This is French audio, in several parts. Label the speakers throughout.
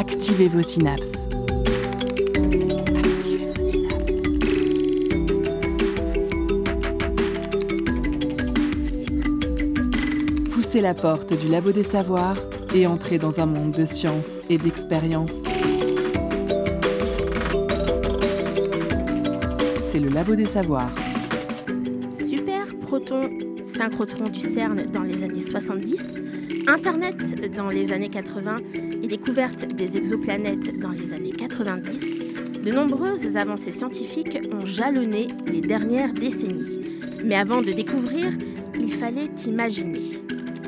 Speaker 1: Activez vos synapses. Activez synapses. Poussez la porte du labo des savoirs et entrez dans un monde de science et d'expérience. C'est le labo des savoirs.
Speaker 2: Super proton synchrotron du CERN dans les années 70, Internet dans les années 80 et découverte des exoplanètes dans les années 90, de nombreuses avancées scientifiques ont jalonné les dernières décennies. Mais avant de découvrir, il fallait imaginer.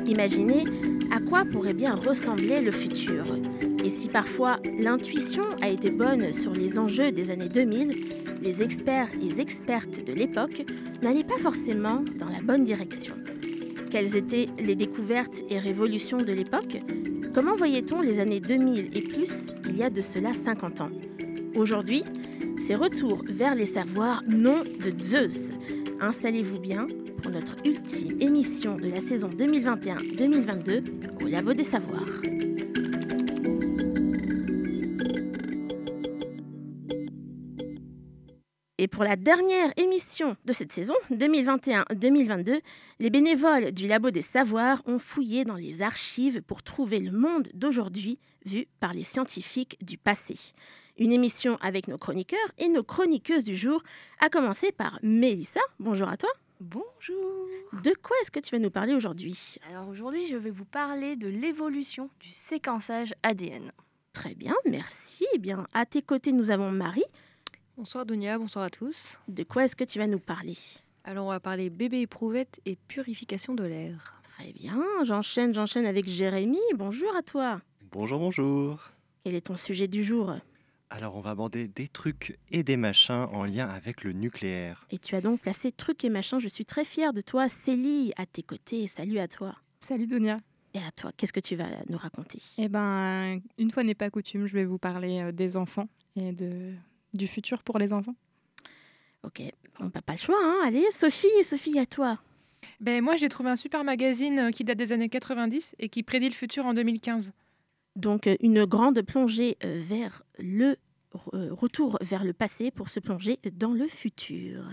Speaker 2: Imaginer à quoi pourrait bien ressembler le futur. Et si parfois l'intuition a été bonne sur les enjeux des années 2000, les experts et expertes de l'époque n'allaient pas forcément dans la bonne direction. Quelles étaient les découvertes et révolutions de l'époque? Comment voyait-on les années 2000 et plus il y a de cela 50 ans? Aujourd'hui, c'est retour vers les savoirs non de Zeus. Installez-vous bien pour notre ultime émission de la saison 2021-2022 au Labo des Savoirs. Pour la dernière émission de cette saison 2021-2022, les bénévoles du Labo des Savoirs ont fouillé dans les archives pour trouver le monde d'aujourd'hui vu par les scientifiques du passé. Une émission avec nos chroniqueurs et nos chroniqueuses du jour, à commencer par Mélissa. Bonjour à toi.
Speaker 3: Bonjour.
Speaker 2: De quoi est-ce que tu vas nous parler aujourd'hui?
Speaker 3: Alors aujourd'hui, je vais vous parler de l'évolution du séquençage ADN.
Speaker 2: Très bien, merci. Eh bien, à tes côtés, nous avons Marie.
Speaker 4: Bonsoir Dunia, bonsoir à tous.
Speaker 2: De quoi est-ce que tu vas nous parler?
Speaker 4: Alors on va parler bébé éprouvette et purification de l'air.
Speaker 2: Très bien, j'enchaîne, j'enchaîne avec Jérémy. Bonjour à toi.
Speaker 5: Bonjour, bonjour.
Speaker 2: Quel est ton sujet du jour?
Speaker 5: Alors on va aborder des trucs et des machins en lien avec le nucléaire.
Speaker 2: Et tu as donc placé truc et machin. Je suis très fière de toi, Célie, à tes côtés. Salut à toi.
Speaker 6: Salut Donia.
Speaker 2: Et à toi, qu'est-ce que tu vas nous raconter?
Speaker 6: Eh ben, une fois n'est pas coutume, je vais vous parler euh, des enfants et de, du futur pour les enfants?
Speaker 2: Ok, on n'a pas le choix. Hein Allez, Sophie, Sophie, à toi.
Speaker 7: Ben, moi, j'ai trouvé un super magazine euh, qui date des années 90 et qui prédit le futur en 2015.
Speaker 2: Donc, euh, une grande plongée euh, vers le retour vers le passé pour se plonger dans le futur.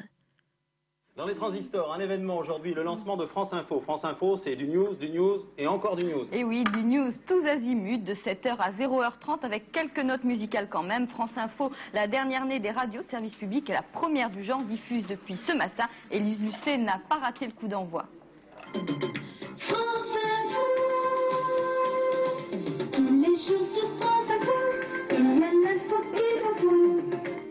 Speaker 8: Dans les transistors, un événement aujourd'hui, le lancement de France Info. France Info, c'est du news, du news et encore du news.
Speaker 9: Et oui, du news tous azimuts de 7h à 0h30 avec quelques notes musicales quand même. France Info, la dernière née des radios service public et la première du genre diffuse depuis ce matin. Élise Lucet n'a pas raté le coup d'envoi.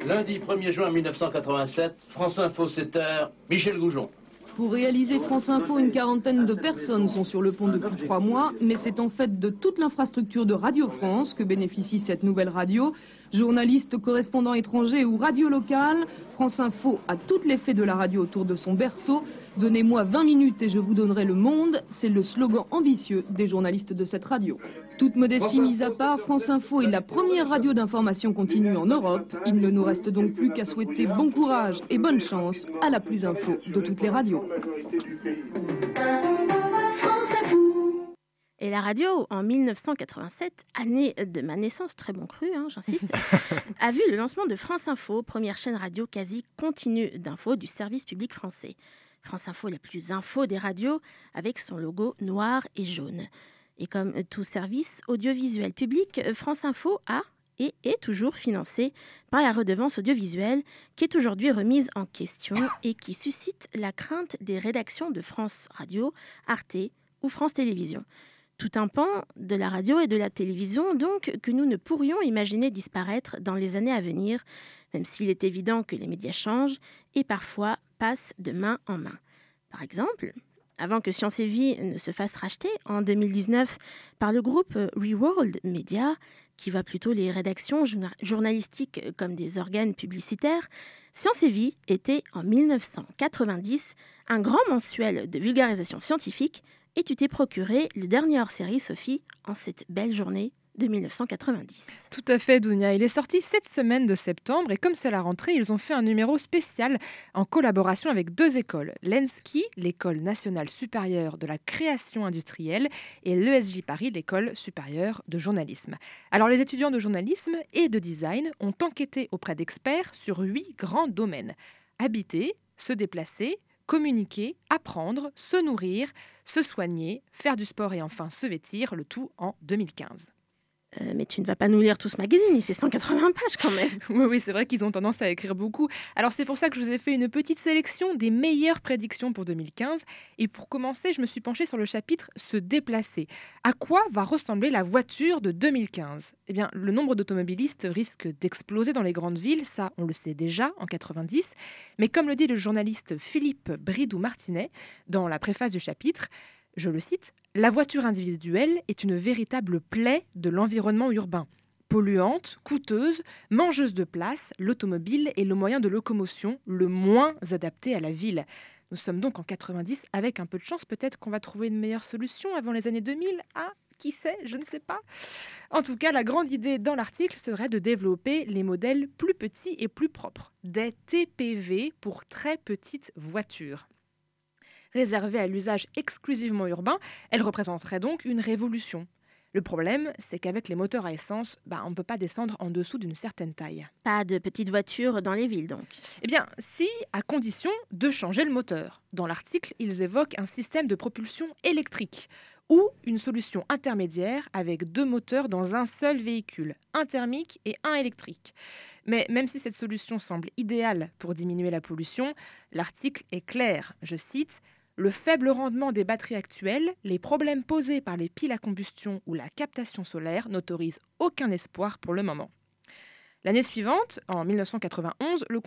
Speaker 10: Lundi 1er juin 1987, France Info 7h, Michel Goujon.
Speaker 11: Pour réaliser France Info, une quarantaine de personnes sont sur le pont depuis trois mois, mais c'est en fait de toute l'infrastructure de Radio France que bénéficie cette nouvelle radio. Journalistes, correspondants étrangers ou radio locale, France Info a toutes les de la radio autour de son berceau. Donnez-moi 20 minutes et je vous donnerai le monde, c'est le slogan ambitieux des journalistes de cette radio. Toute modestie mise à part, France Info est la première radio d'information continue en Europe. Il ne nous reste donc plus qu'à souhaiter bon courage et bonne chance à la plus info de toutes les radios.
Speaker 2: Et la radio, en 1987, année de ma naissance, très bon cru, hein, j'insiste, a vu le lancement de France Info, première chaîne radio quasi continue d'infos du service public français. France Info, la plus info des radios, avec son logo noir et jaune. Et comme tout service audiovisuel public, France Info a et est toujours financé par la redevance audiovisuelle qui est aujourd'hui remise en question et qui suscite la crainte des rédactions de France Radio, Arte ou France Télévisions. Tout un pan de la radio et de la télévision donc que nous ne pourrions imaginer disparaître dans les années à venir, même s'il est évident que les médias changent et parfois passent de main en main. Par exemple, avant que Science et Vie ne se fasse racheter en 2019 par le groupe Reworld Media, qui voit plutôt les rédactions journalistiques comme des organes publicitaires, Science et Vie était en 1990 un grand mensuel de vulgarisation scientifique et tu t'es procuré le dernier hors-série, Sophie, en cette belle journée de 1990.
Speaker 7: Tout à fait, Dounia. Il est sorti cette semaine de septembre et comme c'est la rentrée, ils ont fait un numéro spécial en collaboration avec deux écoles. L'ENSKI, l'école nationale supérieure de la création industrielle, et l'ESJ Paris, l'école supérieure de journalisme. Alors les étudiants de journalisme et de design ont enquêté auprès d'experts sur huit grands domaines. Habiter, se déplacer, communiquer, apprendre, se nourrir, se soigner, faire du sport et enfin se vêtir, le tout en 2015.
Speaker 2: Euh, mais tu ne vas pas nous lire tout ce magazine, il fait 180 pages quand même.
Speaker 7: oui, oui, c'est vrai qu'ils ont tendance à écrire beaucoup. Alors c'est pour ça que je vous ai fait une petite sélection des meilleures prédictions pour 2015. Et pour commencer, je me suis penchée sur le chapitre Se déplacer. À quoi va ressembler la voiture de 2015 Eh bien, le nombre d'automobilistes risque d'exploser dans les grandes villes, ça on le sait déjà en 90. Mais comme le dit le journaliste Philippe Bridou-Martinet dans la préface du chapitre, je le cite, La voiture individuelle est une véritable plaie de l'environnement urbain. Polluante, coûteuse, mangeuse de place, l'automobile est le moyen de locomotion le moins adapté à la ville. Nous sommes donc en 90, avec un peu de chance, peut-être qu'on va trouver une meilleure solution avant les années 2000. Ah, qui sait, je ne sais pas. En tout cas, la grande idée dans l'article serait de développer les modèles plus petits et plus propres, des TPV pour très petites voitures. Réservée à l'usage exclusivement urbain, elle représenterait donc une révolution. Le problème, c'est qu'avec les moteurs à essence, bah, on ne peut pas descendre en dessous d'une certaine taille.
Speaker 2: Pas de petites voitures dans les villes donc
Speaker 7: Eh bien, si, à condition de changer le moteur. Dans l'article, ils évoquent un système de propulsion électrique ou une solution intermédiaire avec deux moteurs dans un seul véhicule, un thermique et un électrique. Mais même si cette solution semble idéale pour diminuer la pollution, l'article est clair, je cite, le faible rendement des batteries actuelles, les problèmes posés par les piles à combustion ou la captation solaire n'autorisent aucun espoir pour le moment. L'année suivante, en 1991, le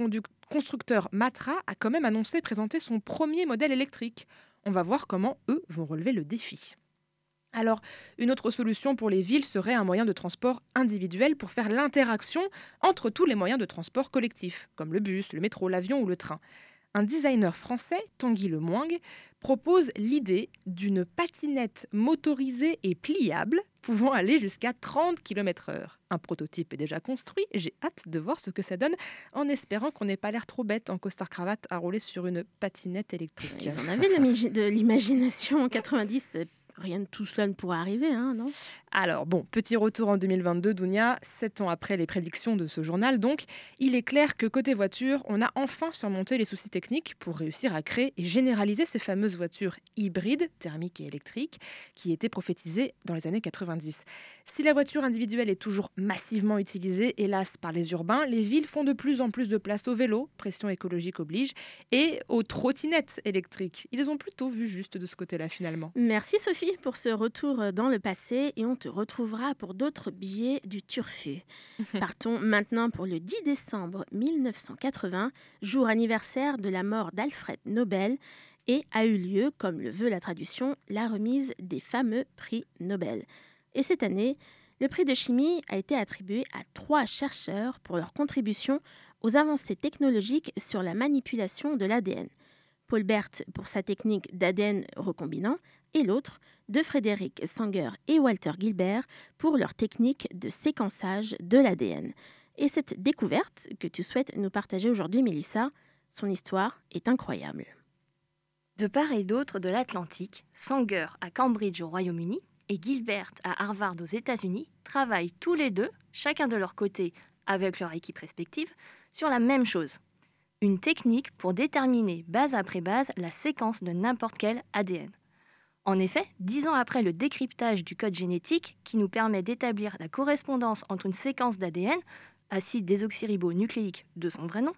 Speaker 7: constructeur Matra a quand même annoncé présenter son premier modèle électrique. On va voir comment eux vont relever le défi. Alors, une autre solution pour les villes serait un moyen de transport individuel pour faire l'interaction entre tous les moyens de transport collectifs, comme le bus, le métro, l'avion ou le train un designer français, Tanguy Lemoing, propose l'idée d'une patinette motorisée et pliable pouvant aller jusqu'à 30 km/h. Un prototype est déjà construit, j'ai hâte de voir ce que ça donne, en espérant qu'on n'ait pas l'air trop bête en costard-cravate à rouler sur une patinette électrique.
Speaker 2: Ils en avaient de l'imagination en 90, rien de tout cela ne pourrait arriver, hein, non?
Speaker 7: Alors, bon, petit retour en 2022, Dounia, sept ans après les prédictions de ce journal, donc, il est clair que côté voiture, on a enfin surmonté les soucis techniques pour réussir à créer et généraliser ces fameuses voitures hybrides, thermiques et électriques, qui étaient prophétisées dans les années 90. Si la voiture individuelle est toujours massivement utilisée, hélas, par les urbains, les villes font de plus en plus de place au vélo, pression écologique oblige, et aux trottinettes électriques. Ils ont plutôt vu juste de ce côté-là, finalement.
Speaker 2: Merci Sophie pour ce retour dans le passé et on te retrouvera pour d'autres billets du Turfu. Partons maintenant pour le 10 décembre 1980, jour anniversaire de la mort d'Alfred Nobel et a eu lieu, comme le veut la traduction, la remise des fameux prix Nobel. Et cette année, le prix de chimie a été attribué à trois chercheurs pour leur contribution aux avancées technologiques sur la manipulation de l'ADN. Paul Bert pour sa technique d'ADN recombinant et l'autre de Frédéric Sanger et Walter Gilbert pour leur technique de séquençage de l'ADN. Et cette découverte que tu souhaites nous partager aujourd'hui, Mélissa, son histoire est incroyable.
Speaker 3: De part et d'autre de l'Atlantique, Sanger à Cambridge au Royaume-Uni et Gilbert à Harvard aux États-Unis travaillent tous les deux, chacun de leur côté avec leur équipe respective, sur la même chose. Une technique pour déterminer base après base la séquence de n'importe quel ADN. En effet, dix ans après le décryptage du code génétique qui nous permet d'établir la correspondance entre une séquence d'ADN, acide désoxyribonucléique de son vrai nom,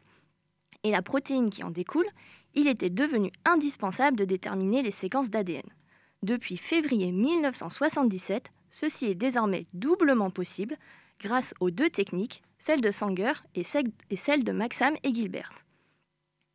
Speaker 3: et la protéine qui en découle, il était devenu indispensable de déterminer les séquences d'ADN. Depuis février 1977, ceci est désormais doublement possible grâce aux deux techniques, celle de Sanger et celle de Maxam et Gilbert.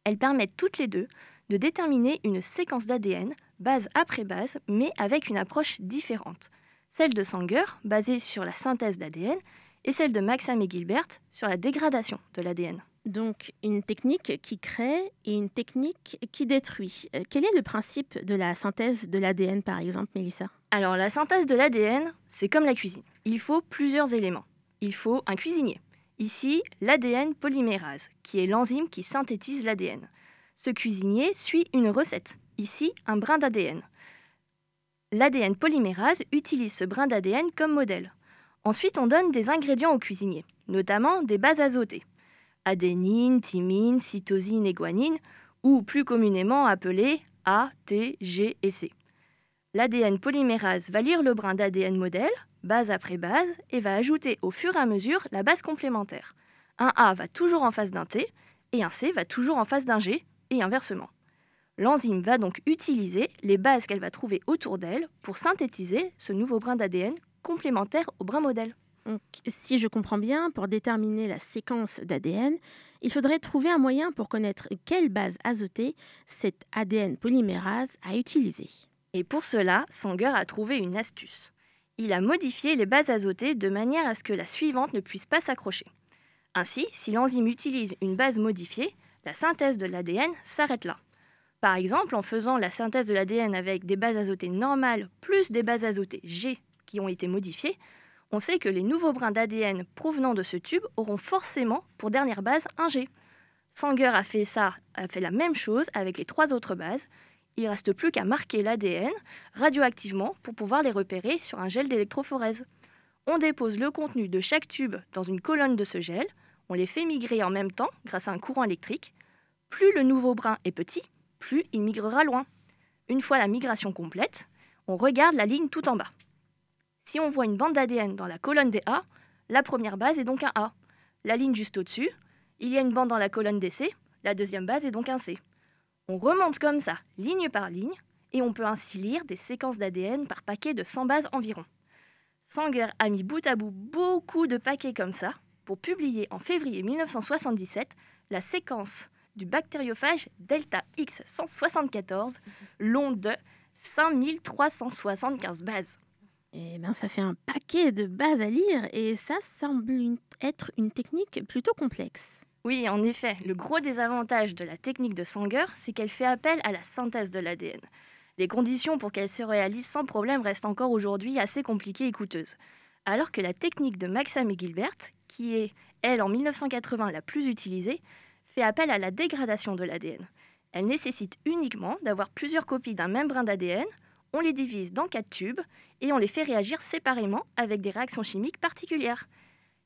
Speaker 3: Elles permettent toutes les deux de déterminer une séquence d'ADN base après base, mais avec une approche différente. Celle de Sanger, basée sur la synthèse d'ADN, et celle de Maxam et Gilbert sur la dégradation de l'ADN.
Speaker 2: Donc une technique qui crée et une technique qui détruit. Euh, quel est le principe de la synthèse de l'ADN par exemple, Mélissa?
Speaker 3: Alors la synthèse de l'ADN, c'est comme la cuisine. il faut plusieurs éléments. Il faut un cuisinier. Ici, l'ADN polymérase, qui est l'enzyme qui synthétise l'ADN. Ce cuisinier suit une recette. Ici, un brin d'ADN. L'ADN polymérase utilise ce brin d'ADN comme modèle. Ensuite, on donne des ingrédients au cuisinier, notamment des bases azotées. Adénine, thymine, cytosine et guanine, ou plus communément appelées A, T, G et C. L'ADN polymérase va lire le brin d'ADN modèle, base après base, et va ajouter au fur et à mesure la base complémentaire. Un A va toujours en face d'un T, et un C va toujours en face d'un G, et inversement. L'enzyme va donc utiliser les bases qu'elle va trouver autour d'elle pour synthétiser ce nouveau brin d'ADN complémentaire au brin modèle.
Speaker 2: Donc, si je comprends bien, pour déterminer la séquence d'ADN, il faudrait trouver un moyen pour connaître quelle base azotée cet ADN polymérase a utilisée.
Speaker 3: Et pour cela, Sanger a trouvé une astuce. Il a modifié les bases azotées de manière à ce que la suivante ne puisse pas s'accrocher. Ainsi, si l'enzyme utilise une base modifiée, la synthèse de l'ADN s'arrête là. Par exemple, en faisant la synthèse de l'ADN avec des bases azotées normales plus des bases azotées G qui ont été modifiées, on sait que les nouveaux brins d'ADN provenant de ce tube auront forcément pour dernière base un G. Sanger a fait ça, a fait la même chose avec les trois autres bases. Il reste plus qu'à marquer l'ADN radioactivement pour pouvoir les repérer sur un gel d'électrophorèse. On dépose le contenu de chaque tube dans une colonne de ce gel, on les fait migrer en même temps grâce à un courant électrique. Plus le nouveau brin est petit, plus il migrera loin. Une fois la migration complète, on regarde la ligne tout en bas. Si on voit une bande d'ADN dans la colonne des A, la première base est donc un A. La ligne juste au-dessus, il y a une bande dans la colonne des C, la deuxième base est donc un C. On remonte comme ça, ligne par ligne, et on peut ainsi lire des séquences d'ADN par paquet de 100 bases environ. Sanger a mis bout à bout beaucoup de paquets comme ça pour publier en février 1977 la séquence du bactériophage Delta X174, long de 5375 bases.
Speaker 2: Eh bien, ça fait un paquet de bases à lire et ça semble être une technique plutôt complexe.
Speaker 3: Oui, en effet, le gros désavantage de la technique de Sanger, c'est qu'elle fait appel à la synthèse de l'ADN. Les conditions pour qu'elle se réalise sans problème restent encore aujourd'hui assez compliquées et coûteuses. Alors que la technique de Maxam et Gilbert, qui est, elle, en 1980 la plus utilisée, fait appel à la dégradation de l'ADN. Elle nécessite uniquement d'avoir plusieurs copies d'un même brin d'ADN, on les divise dans quatre tubes et on les fait réagir séparément avec des réactions chimiques particulières.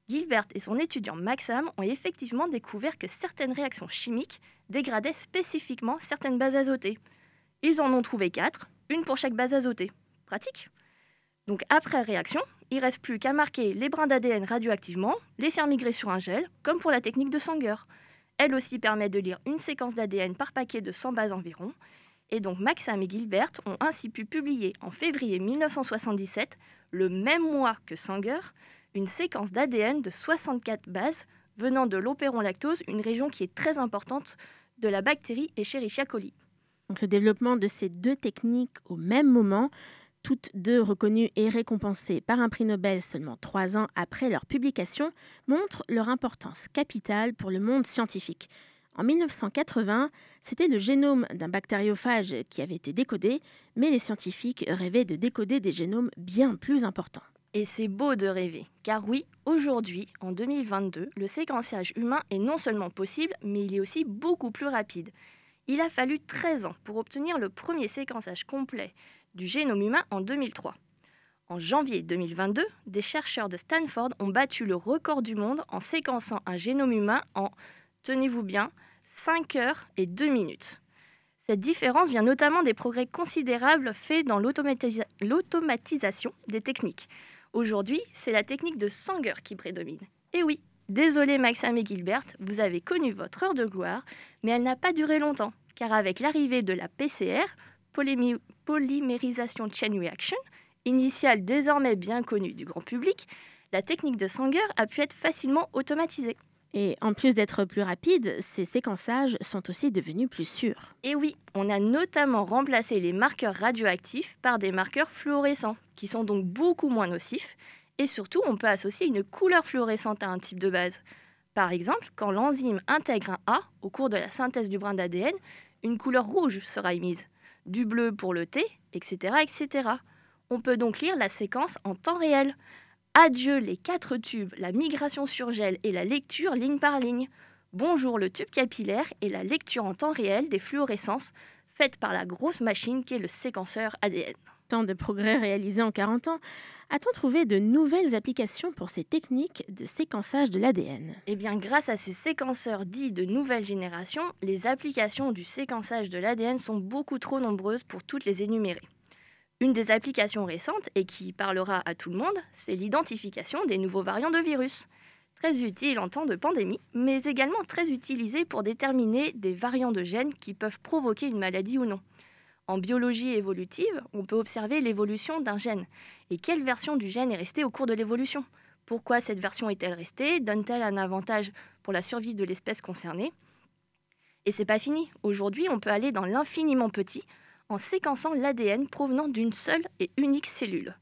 Speaker 3: Gilbert et son étudiant Maxam ont effectivement découvert que certaines réactions chimiques dégradaient spécifiquement certaines bases azotées. Ils en ont trouvé quatre, une pour chaque base azotée. Pratique Donc après réaction, il reste plus qu'à marquer les brins d'ADN radioactivement, les faire migrer sur un gel, comme pour la technique de Sanger. Elle aussi permet de lire une séquence d'ADN par paquet de 100 bases environ. Et donc Maxam et Gilbert ont ainsi pu publier en février 1977, le même mois que Sanger, une séquence d'ADN de 64 bases venant de l'opéron lactose, une région qui est très importante de la bactérie Escherichia coli.
Speaker 2: Donc le développement de ces deux techniques au même moment, toutes deux reconnues et récompensées par un prix Nobel seulement trois ans après leur publication, montre leur importance capitale pour le monde scientifique. En 1980, c'était le génome d'un bactériophage qui avait été décodé, mais les scientifiques rêvaient de décoder des génomes bien plus importants.
Speaker 3: Et c'est beau de rêver, car oui, aujourd'hui, en 2022, le séquençage humain est non seulement possible, mais il est aussi beaucoup plus rapide. Il a fallu 13 ans pour obtenir le premier séquençage complet du génome humain en 2003. En janvier 2022, des chercheurs de Stanford ont battu le record du monde en séquençant un génome humain en, tenez-vous bien, 5 heures et 2 minutes. Cette différence vient notamment des progrès considérables faits dans l'automatisation des techniques. Aujourd'hui, c'est la technique de Sanger qui prédomine. Et oui, désolé Maxime et Gilbert, vous avez connu votre heure de gloire, mais elle n'a pas duré longtemps, car avec l'arrivée de la PCR, polymérisation chain reaction, initiale désormais bien connue du grand public, la technique de Sanger a pu être facilement automatisée.
Speaker 2: Et en plus d'être plus rapide, ces séquençages sont aussi devenus plus sûrs.
Speaker 3: Et oui, on a notamment remplacé les marqueurs radioactifs par des marqueurs fluorescents, qui sont donc beaucoup moins nocifs. Et surtout, on peut associer une couleur fluorescente à un type de base. Par exemple, quand l'enzyme intègre un A au cours de la synthèse du brin d'ADN, une couleur rouge sera émise, du bleu pour le T, etc., etc. On peut donc lire la séquence en temps réel. Adieu les quatre tubes, la migration sur gel et la lecture ligne par ligne. Bonjour le tube capillaire et la lecture en temps réel des fluorescences faite par la grosse machine qui est le séquenceur ADN.
Speaker 2: Tant de progrès réalisés en 40 ans, a-t-on trouvé de nouvelles applications pour ces techniques de séquençage de l'ADN
Speaker 3: Eh bien, grâce à ces séquenceurs dits de nouvelle génération, les applications du séquençage de l'ADN sont beaucoup trop nombreuses pour toutes les énumérer. Une des applications récentes, et qui parlera à tout le monde, c'est l'identification des nouveaux variants de virus. Très utile en temps de pandémie, mais également très utilisé pour déterminer des variants de gènes qui peuvent provoquer une maladie ou non. En biologie évolutive, on peut observer l'évolution d'un gène. Et quelle version du gène est restée au cours de l'évolution? Pourquoi cette version est-elle restée? Donne-t-elle un avantage pour la survie de l'espèce concernée? Et c'est pas fini. Aujourd'hui, on peut aller dans l'infiniment petit en séquençant l'ADN provenant d'une seule et unique cellule.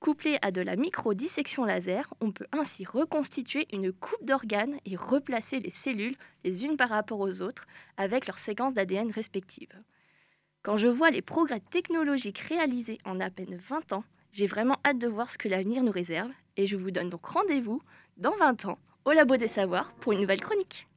Speaker 3: Couplé à de la micro-dissection laser, on peut ainsi reconstituer une coupe d'organes et replacer les cellules les unes par rapport aux autres avec leurs séquences d'ADN respectives. Quand je vois les progrès technologiques réalisés en à peine 20 ans, j'ai vraiment hâte de voir ce que l'avenir nous réserve et je vous donne donc rendez-vous dans 20 ans au Labo des Savoirs pour une nouvelle chronique.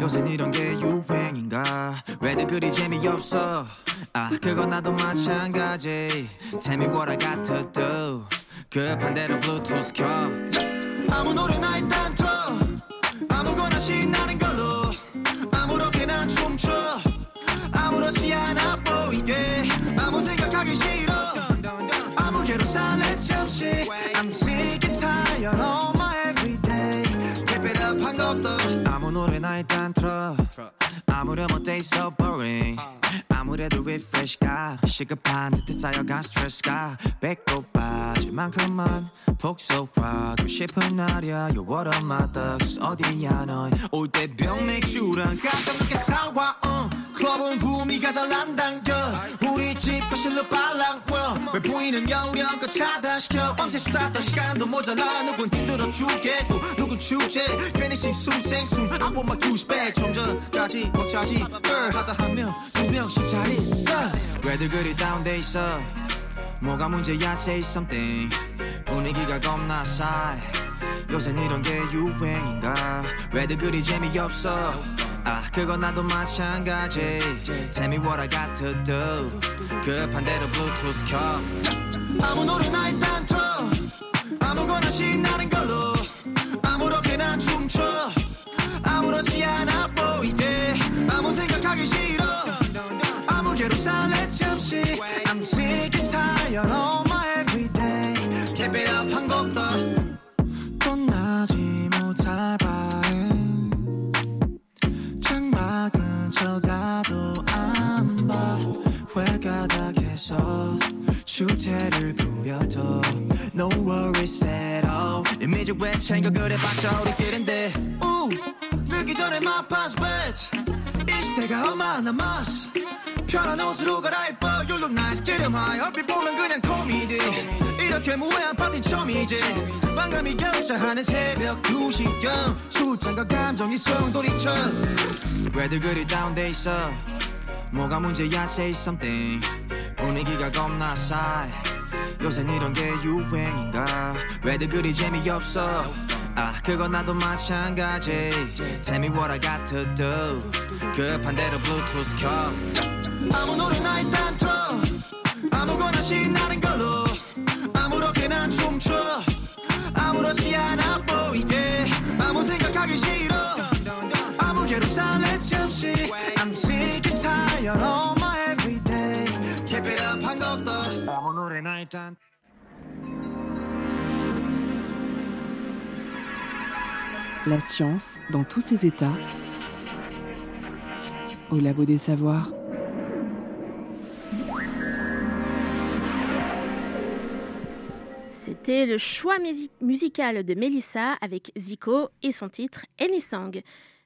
Speaker 12: 요새 이런 게 유행인가 왜들 그리 재미없어 아 그건 나도 마찬가지. Tell me what I got to do 급한 대로 블루투스 켜. 아무 노래나 일단 틀어. 아무거나 신나는 걸로. 아무렇게나 춤춰. 아무렇지 않아 보이게. 아무 생각하기 싫어. 아무개로 살래 잠시. I'm sick and tired of my everyday. Keep it up 한 것도. 아무 노래나 일단 틀어 아무렴 어때 so boring. 아무래도 refresh가 시급한 듯해 쌓여간 스트레스가. 배꼽 빠질 만큼만 복속하고 싶은 날이야. You're one of my thugs. 어디야 넌올때 병 맥주랑 가끔 늦게 사와 uh. 클럽은 구미가 잘안 당겨 우리 집 거실로 빨랑워 왜 보이는 영령껏 차단시켜. 밤새 수다 떨 시간도 모자라. 누군 힘들어 죽겠고 누군 축제. 괜히 싱숭생숭. I want my douchebag 좀 전까지 못 차지. 하다 한명두 명씩 자리. 왜들 그리 다운돼 있어 뭐가 문제야 say something. 분위기가 겁나 싸해. 요샌 이런 게 유행인가? 왜들 그리 재미없어? 아 그건 나도 마찬가지. Tell me what I got to do 급한 대로 블루투스 켜. 아무 노래나 일단 틀어. 아무거나 신나는 걸로. 아무렇게나 춤춰. 아무렇지 않아 보이게. 아무 생각하기 싫어. 아무개로 살래 잠시. I'm sick tired of my everyday Keep it up 한 곡더 떠나지 못할 바엔 창밖은 쳐다도 안봐 외가닥에서 주태를 부려도 No worries at all 이미지 왜 챙겨 그래봤자 우리끼린데 우 늦기 전에 my pants bitch 이 시대가 얼마 남았어. 편한 옷으로 갈아입어. You look nice. 기름하여 얼핏 보면 그냥 코미디. 이렇게 무해한 파티 처음이지. 망감이 격차하는 새벽 2시경. 술잔과 감정이 송돌이쳐. 왜들 그리 다운돼 있어. 뭐가 문제야 say something 분위기가 겁나 싸해. 요샌 이런 게 유행인가. 왜들 그리 재미없어 아 그건 나도 마찬가지. Tell me what I got to do 급한 대로 블루투스 켜. 아무 노래나 일단 틀어. 아무거나 신나는 걸로. 아무렇게나 춤춰. 아무렇지 않아 보이게. 아무 생각하기 싫어. 아무개로 살래 잠시 I'm sick and tired of my everyday. Keep it up 한곡더 아무 노래나 일단
Speaker 1: La science dans tous ses états au Labo des Savoirs.
Speaker 2: C'était le choix musi- musical de Melissa avec Zico et son titre Anything.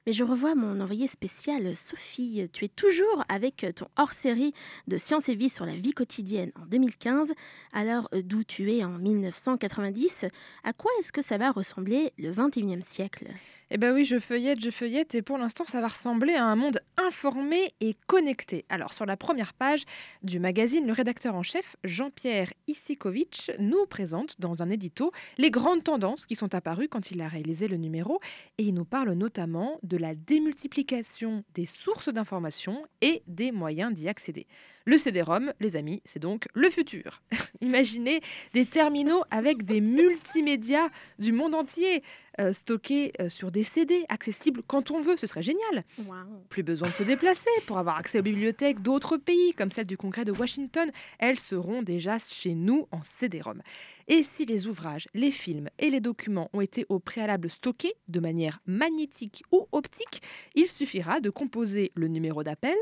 Speaker 2: Mais je revois mon envoyé spécial, Sophie. Tu es toujours avec ton hors-série de Science et Vie sur la vie quotidienne en 2015. Alors, d'où tu es en 1990, à quoi est-ce que ça va ressembler le 21e siècle?
Speaker 7: Eh ben oui, je feuillette, je feuillette, et pour l'instant, ça va ressembler à un monde informé et connecté. Alors, sur la première page du magazine, le rédacteur en chef, Jean-Pierre Isikovic, nous présente dans un édito les grandes tendances qui sont apparues quand il a réalisé le numéro, et il nous parle notamment de la démultiplication des sources d'informations et des moyens d'y accéder. Le CD-ROM, les amis, c'est donc le futur. Imaginez des terminaux avec des multimédias du monde entier. Euh, stockés euh, sur des CD, accessibles quand on veut, ce serait génial. Plus besoin de se déplacer pour avoir accès aux bibliothèques d'autres pays, comme celle du Congrès de Washington. Elles seront déjà chez nous en CD-ROM. Et si les ouvrages, les films et les documents ont été au préalable stockés de manière magnétique ou optique, il suffira de composer le numéro d'appel,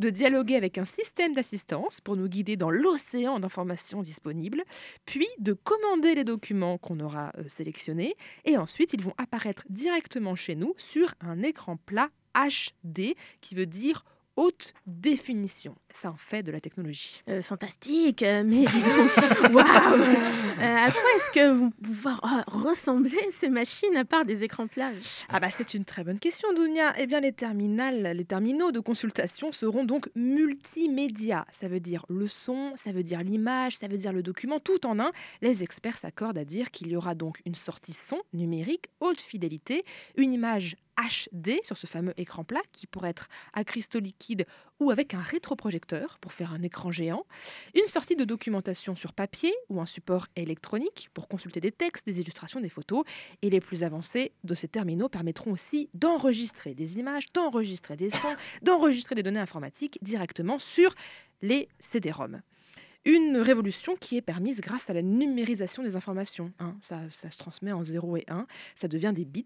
Speaker 7: de dialoguer avec un système d'assistance pour nous guider dans l'océan d'informations disponibles, puis de commander les documents qu'on aura euh, sélectionnés, et ensuite ils vont apparaître directement chez nous sur un écran plat HD, qui veut dire haute définition. Ça en fait de la technologie.
Speaker 2: Euh, fantastique, euh, mais waouh euh, À quoi est-ce que vous pouvez ressembler ces machines à part des écrans plats
Speaker 7: Ah bah c'est une très bonne question, Dounia. Eh bien les terminales, les terminaux de consultation seront donc multimédia. Ça veut dire le son, ça veut dire l'image, ça veut dire le document, tout en un. Les experts s'accordent à dire qu'il y aura donc une sortie son numérique haute fidélité, une image HD sur ce fameux écran plat qui pourrait être à cristaux liquides ou avec un rétroprojecteur pour faire un écran géant, une sortie de documentation sur papier ou un support électronique pour consulter des textes, des illustrations, des photos, et les plus avancés de ces terminaux permettront aussi d'enregistrer des images, d'enregistrer des sons, d'enregistrer des données informatiques directement sur les CD-ROM. Une révolution qui est permise grâce à la numérisation des informations. Hein. Ça, se transmet en 0 et 1, ça devient des bits.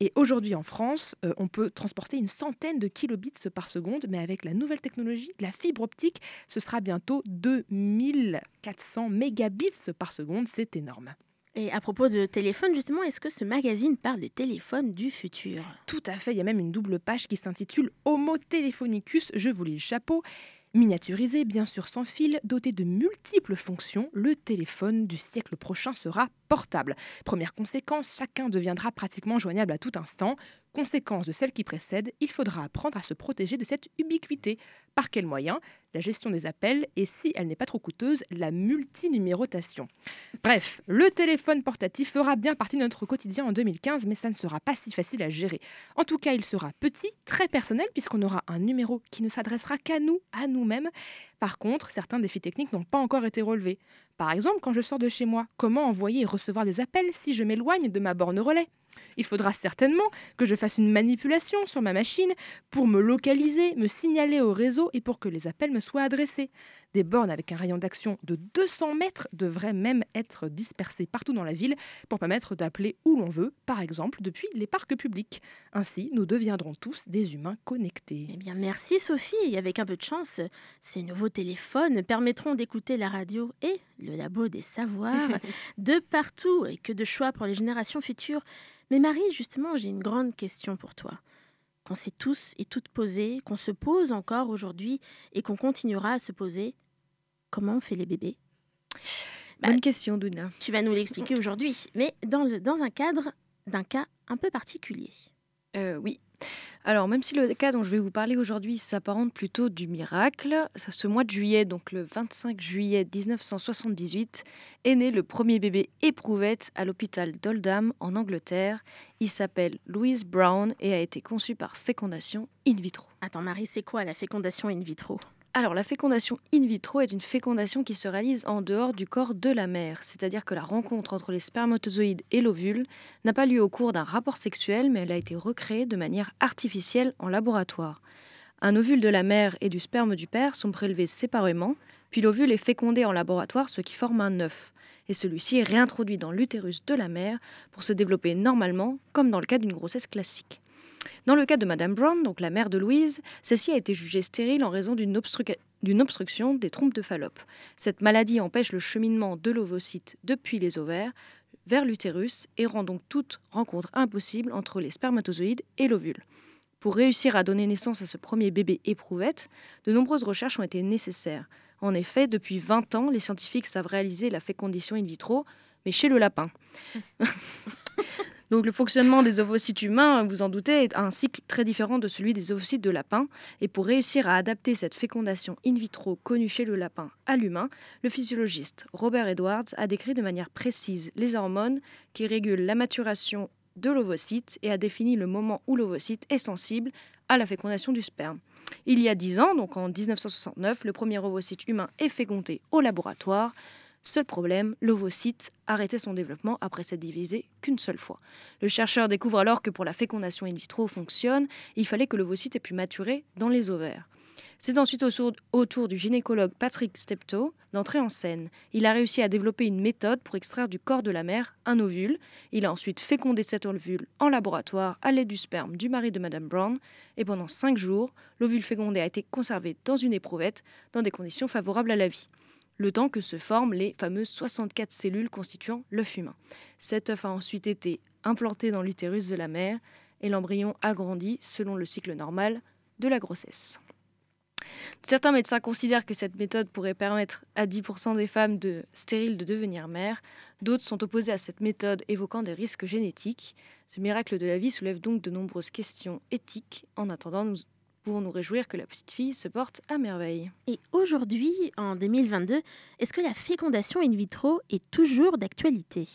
Speaker 7: Et aujourd'hui en France, euh, on peut transporter une centaine de kilobits par seconde, mais avec la nouvelle technologie, la fibre optique, ce sera bientôt 2400 mégabits par seconde. C'est énorme.
Speaker 2: Et à propos de téléphone, justement, est-ce que ce magazine parle des téléphones du futur?
Speaker 7: Tout à fait, il y a même une double page qui s'intitule Homo Telephonicus, je vous lis le chapeau. Miniaturisé, bien sûr sans fil, doté de multiples fonctions, le téléphone du siècle prochain sera portable. Première conséquence, chacun deviendra pratiquement joignable à tout instant. Conséquence de celle qui précède, il faudra apprendre à se protéger de cette ubiquité. Par quels moyens? La gestion des appels et, si elle n'est pas trop coûteuse, la multinumérotation. Bref, le téléphone portatif fera bien partie de notre quotidien en 2015, mais ça ne sera pas si facile à gérer. En tout cas, il sera petit, très personnel, puisqu'on aura un numéro qui ne s'adressera qu'à nous, à nous-mêmes. Par contre, certains défis techniques n'ont pas encore été relevés. Par exemple, quand je sors de chez moi, comment envoyer et recevoir des appels si je m'éloigne de ma borne relais? Il faudra certainement que je fasse une manipulation sur ma machine pour me localiser, me signaler au réseau et pour que les appels me soient adressés. Des bornes avec un rayon d'action de 200 mètres devraient même être dispersées partout dans la ville pour permettre d'appeler où l'on veut, par exemple depuis les parcs publics. Ainsi, nous deviendrons tous des humains connectés.
Speaker 2: Eh bien, merci Sophie. Et avec un peu de chance, ces nouveaux téléphones permettront d'écouter la radio et le labo des savoirs de partout. Et que de choix pour les générations futures. Mais Marie, justement, j'ai une grande question pour toi. Qu'on s'est tous et toutes posé, qu'on se pose encore aujourd'hui et qu'on continuera à se poser, comment on fait les bébés?
Speaker 4: Bonne bah, question, Duna.
Speaker 2: Tu vas nous l'expliquer aujourd'hui, mais dans, le, dans un cadre d'un cas un peu particulier.
Speaker 4: Euh, oui. Alors, même si le cas dont je vais vous parler aujourd'hui s'apparente plutôt du miracle, ce mois de juillet, donc le 25 juillet 1978, est né le premier bébé éprouvette à l'hôpital d'Oldham en Angleterre. Il s'appelle Louise Brown et a été conçu par fécondation in vitro.
Speaker 2: Attends, Marie, c'est quoi la fécondation in vitro?
Speaker 4: Alors, la fécondation in vitro est une fécondation qui se réalise en dehors du corps de la mère, c'est-à-dire que la rencontre entre les spermatozoïdes et l'ovule n'a pas lieu au cours d'un rapport sexuel, mais elle a été recréée de manière artificielle en laboratoire. Un ovule de la mère et du sperme du père sont prélevés séparément, puis l'ovule est fécondé en laboratoire, ce qui forme un œuf, et celui-ci est réintroduit dans l'utérus de la mère pour se développer normalement, comme dans le cas d'une grossesse classique. Dans le cas de Madame Brown, donc la mère de Louise, celle-ci a été jugée stérile en raison d'une obstruction des trompes de Fallope. Cette maladie empêche le cheminement de l'ovocyte depuis les ovaires vers l'utérus et rend donc toute rencontre impossible entre les spermatozoïdes et l'ovule. Pour réussir à donner naissance à ce premier bébé éprouvette, de nombreuses recherches ont été nécessaires. En effet, depuis 20 ans, les scientifiques savent réaliser la fécondation in vitro, mais chez le lapin. Donc le fonctionnement des ovocytes humains, vous en doutez, est un cycle très différent de celui des ovocytes de lapin. Et pour réussir à adapter cette fécondation in vitro connue chez le lapin à l'humain, le physiologiste Robert Edwards a décrit de manière précise les hormones qui régulent la maturation de l'ovocyte et a défini le moment où l'ovocyte est sensible à la fécondation du sperme. Il y a dix ans, donc en 1969, le premier ovocyte humain est fécondé au laboratoire. Seul problème, l'ovocyte arrêtait son développement après s'être divisé qu'une seule fois. Le chercheur découvre alors que pour la fécondation in vitro fonctionne, il fallait que l'ovocyte ait pu maturer dans les ovaires. C'est ensuite au tour du gynécologue Patrick Steptoe d'entrer en scène. Il a réussi à développer une méthode pour extraire du corps de la mère un ovule. Il a ensuite fécondé cet ovule en laboratoire à l'aide du sperme du mari de Madame Brown. Et pendant cinq jours, l'ovule fécondé a été conservé dans une éprouvette dans des conditions favorables à la vie le temps que se forment les fameuses 64 cellules constituant l'œuf humain. Cet œuf a ensuite été implanté dans l'utérus de la mère et l'embryon a grandi selon le cycle normal de la grossesse. Certains médecins considèrent que cette méthode pourrait permettre à 10% des femmes stériles de devenir mères. D'autres sont opposés à cette méthode, évoquant des risques génétiques. Ce miracle de la vie soulève donc de nombreuses questions éthiques. En attendant, nous pouvons nous réjouir que la petite fille se porte à merveille.
Speaker 2: Et aujourd'hui, en 2022, est-ce que la fécondation in vitro est toujours d'actualité?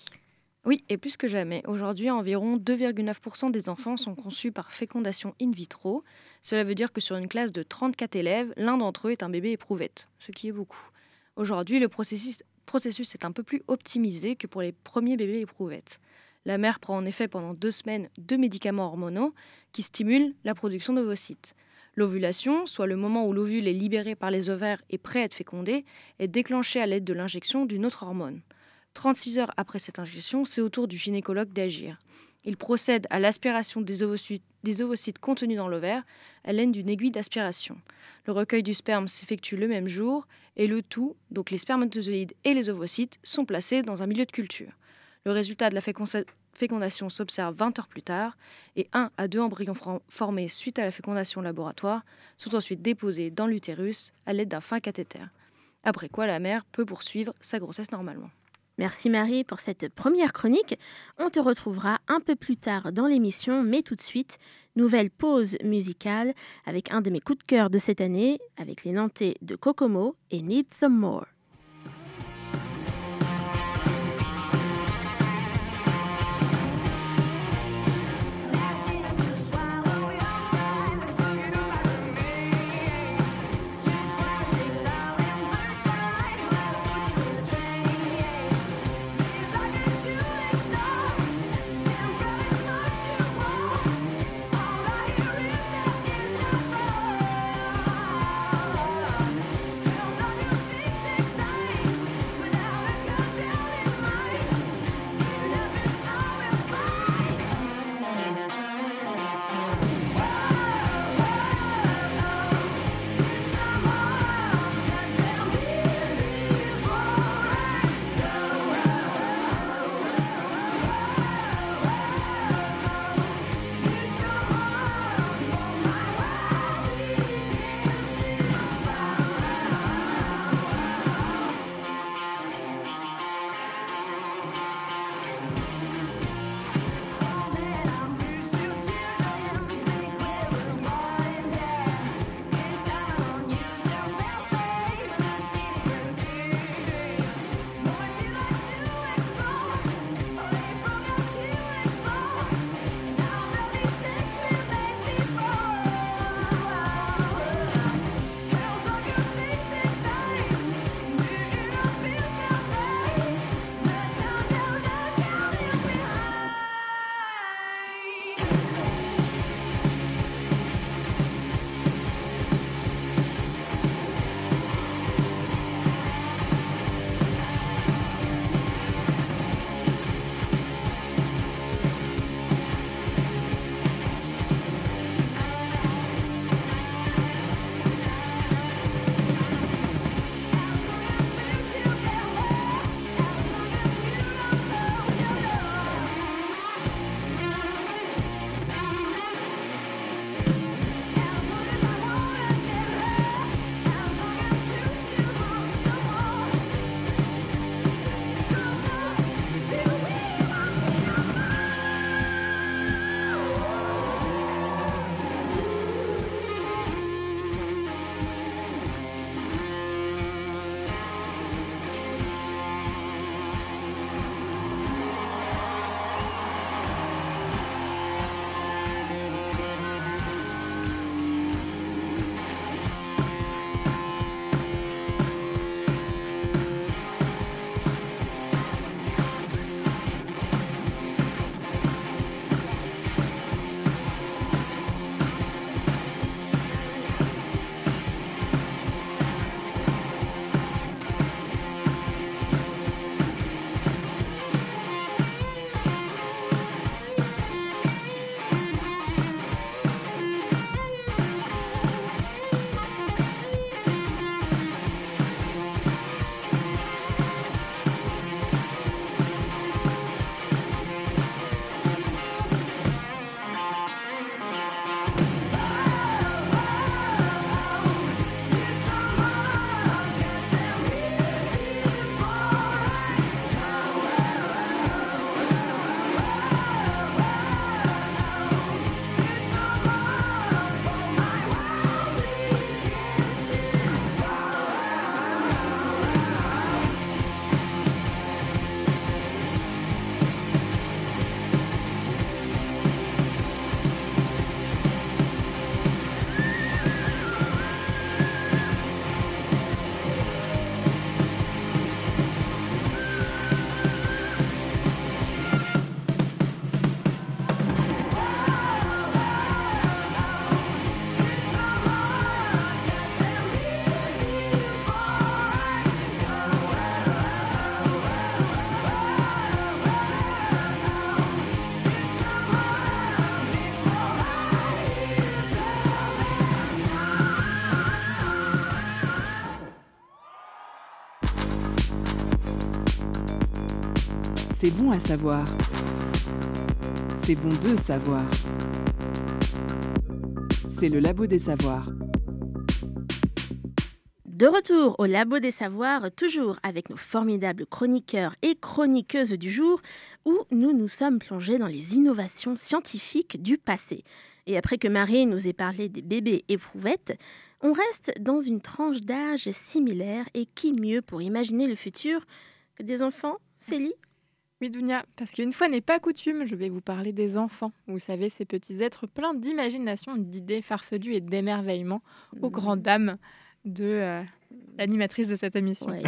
Speaker 4: Oui, et plus que jamais. Aujourd'hui, environ 2,9% des enfants sont conçus par fécondation in vitro. Cela veut dire que sur une classe de 34 élèves, l'un d'entre eux est un bébé éprouvette, ce qui est beaucoup. Aujourd'hui, le processus, processus est un peu plus optimisé que pour les premiers bébés éprouvettes. La mère prend en effet pendant deux semaines deux médicaments hormonaux qui stimulent la production d'ovocytes. L'ovulation, soit le moment où l'ovule est libéré par les ovaires et prêt à être fécondé, est déclenchée à l'aide de l'injection d'une autre hormone. 36 heures après cette injection, c'est au tour du gynécologue d'agir. Il procède à l'aspiration des ovocytes, contenus dans l'ovaire à l'aide d'une aiguille d'aspiration. Le recueil du sperme s'effectue le même jour et le tout, donc les spermatozoïdes et les ovocytes, sont placés dans un milieu de culture. Le résultat de la fécondation s'observe 20 heures plus tard et un à deux embryons formés suite à la fécondation laboratoire sont ensuite déposés dans l'utérus à l'aide d'un fin cathéter. Après quoi la mère peut poursuivre sa grossesse normalement.
Speaker 2: Merci Marie pour cette première chronique. On te retrouvera un peu plus tard dans l'émission, mais tout de suite, nouvelle pause musicale avec un de mes coups de cœur de cette année, avec les Nantais de Kokomo et Need Some More.
Speaker 1: C'est bon à savoir. C'est bon de savoir. C'est le Labo des Savoirs.
Speaker 2: De retour au Labo des Savoirs, toujours avec nos formidables chroniqueurs et chroniqueuses du jour, où nous nous sommes plongés dans les innovations scientifiques du passé. Et après que Marie nous ait parlé des bébés éprouvettes, on reste dans une tranche d'âge similaire et qui mieux pour imaginer le futur que des enfants, Célie?
Speaker 6: Oui, Dounia, parce qu'une fois n'est pas coutume, je vais vous parler des enfants. Vous savez, ces petits êtres pleins d'imagination, d'idées farfelues et d'émerveillement aux grandes dames de euh, l'animatrice de cette émission.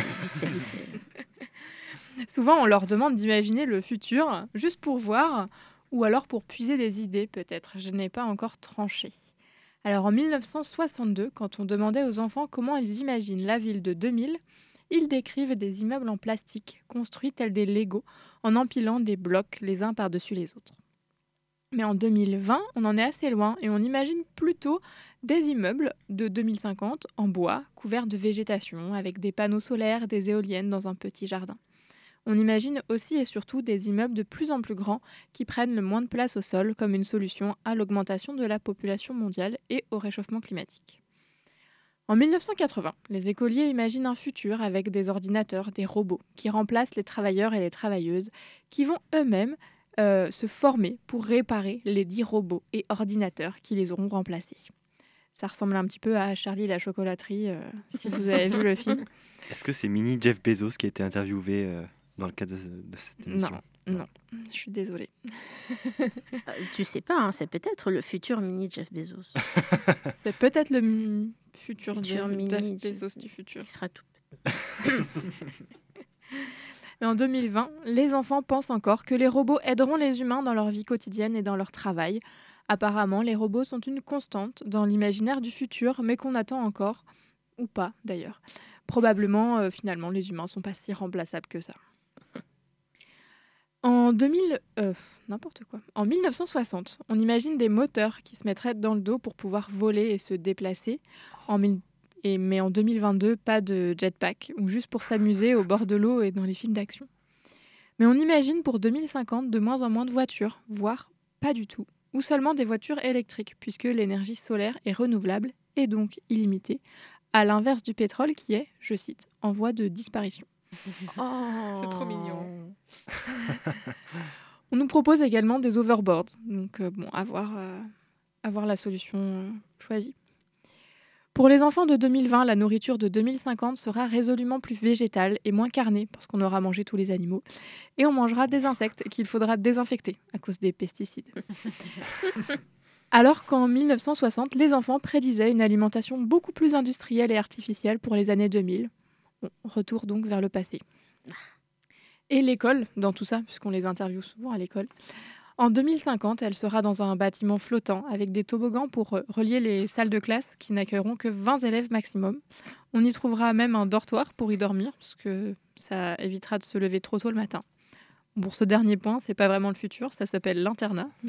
Speaker 6: Souvent, on leur demande d'imaginer le futur juste pour voir ou alors pour puiser des idées peut-être. Je n'ai pas encore tranché. Alors en 1962, quand on demandait aux enfants comment ils imaginent la ville de 2000, ils décrivent des immeubles en plastique construits tels des Legos en empilant des blocs les uns par-dessus les autres. Mais en 2020, on en est assez loin et on imagine plutôt des immeubles de 2050 en bois, couverts de végétation, avec des panneaux solaires, des éoliennes dans un petit jardin. On imagine aussi et surtout des immeubles de plus en plus grands qui prennent le moins de place au sol comme une solution à l'augmentation de la population mondiale et au réchauffement climatique. En 1980, les écoliers imaginent un futur avec des ordinateurs, des robots, qui remplacent les travailleurs et les travailleuses, qui vont eux-mêmes euh, se former pour réparer les dix robots et ordinateurs qui les auront remplacés. Ça ressemble un petit peu à Charlie la chocolaterie, euh, si vous avez vu le film.
Speaker 5: Est-ce que c'est mini Jeff Bezos qui a été interviewé euh, dans le cadre de, de cette émission
Speaker 6: Non, non, je suis désolée.
Speaker 2: Euh, Tu sais pas, hein, c'est peut-être le futur mini Jeff Bezos.
Speaker 6: C'est peut-être le futur,
Speaker 2: Futur
Speaker 6: de
Speaker 2: mini
Speaker 6: Jeff
Speaker 2: Jeff
Speaker 6: Bezos du futur.
Speaker 2: Qui sera tout.
Speaker 6: Mais en 2020, les enfants pensent encore que les robots aideront les humains dans leur vie quotidienne et dans leur travail. Apparemment, les robots sont une constante dans l'imaginaire du futur, mais qu'on attend encore, ou pas d'ailleurs. Probablement, euh, finalement, les humains sont pas si remplaçables que ça. En 2000, euh, n'importe quoi. En 1960, on imagine des moteurs qui se mettraient dans le dos pour pouvoir voler et se déplacer. Mais en 2022, pas de jetpack, ou juste pour s'amuser au bord de l'eau et dans les films d'action. Mais on imagine pour 2050 de moins en moins de voitures, voire pas du tout, ou seulement des voitures électriques, puisque l'énergie solaire est renouvelable et donc illimitée, à l'inverse du pétrole qui est, je cite, en voie de disparition.
Speaker 2: C'est
Speaker 7: trop mignon.
Speaker 6: On nous propose également des overboards, donc euh, bon, à voir, euh, la solution euh, choisie. Pour les enfants de 2020, la nourriture de 2050 sera résolument plus végétale et moins carnée parce qu'on aura mangé tous les animaux. Et on mangera des insectes qu'il faudra désinfecter à cause des pesticides. Alors qu'en 1960, les enfants prédisaient une alimentation beaucoup plus industrielle et artificielle pour les années 2000. Retour donc vers le passé. Et l'école, dans tout ça, puisqu'on les interviewe souvent à l'école. En 2050, elle sera dans un bâtiment flottant avec des toboggans pour euh, relier les salles de classe qui n'accueilleront que 20 élèves maximum. On y trouvera même un dortoir pour y dormir, parce que ça évitera de se lever trop tôt le matin. Pour ce dernier point, c'est pas vraiment le futur, ça s'appelle l'internat.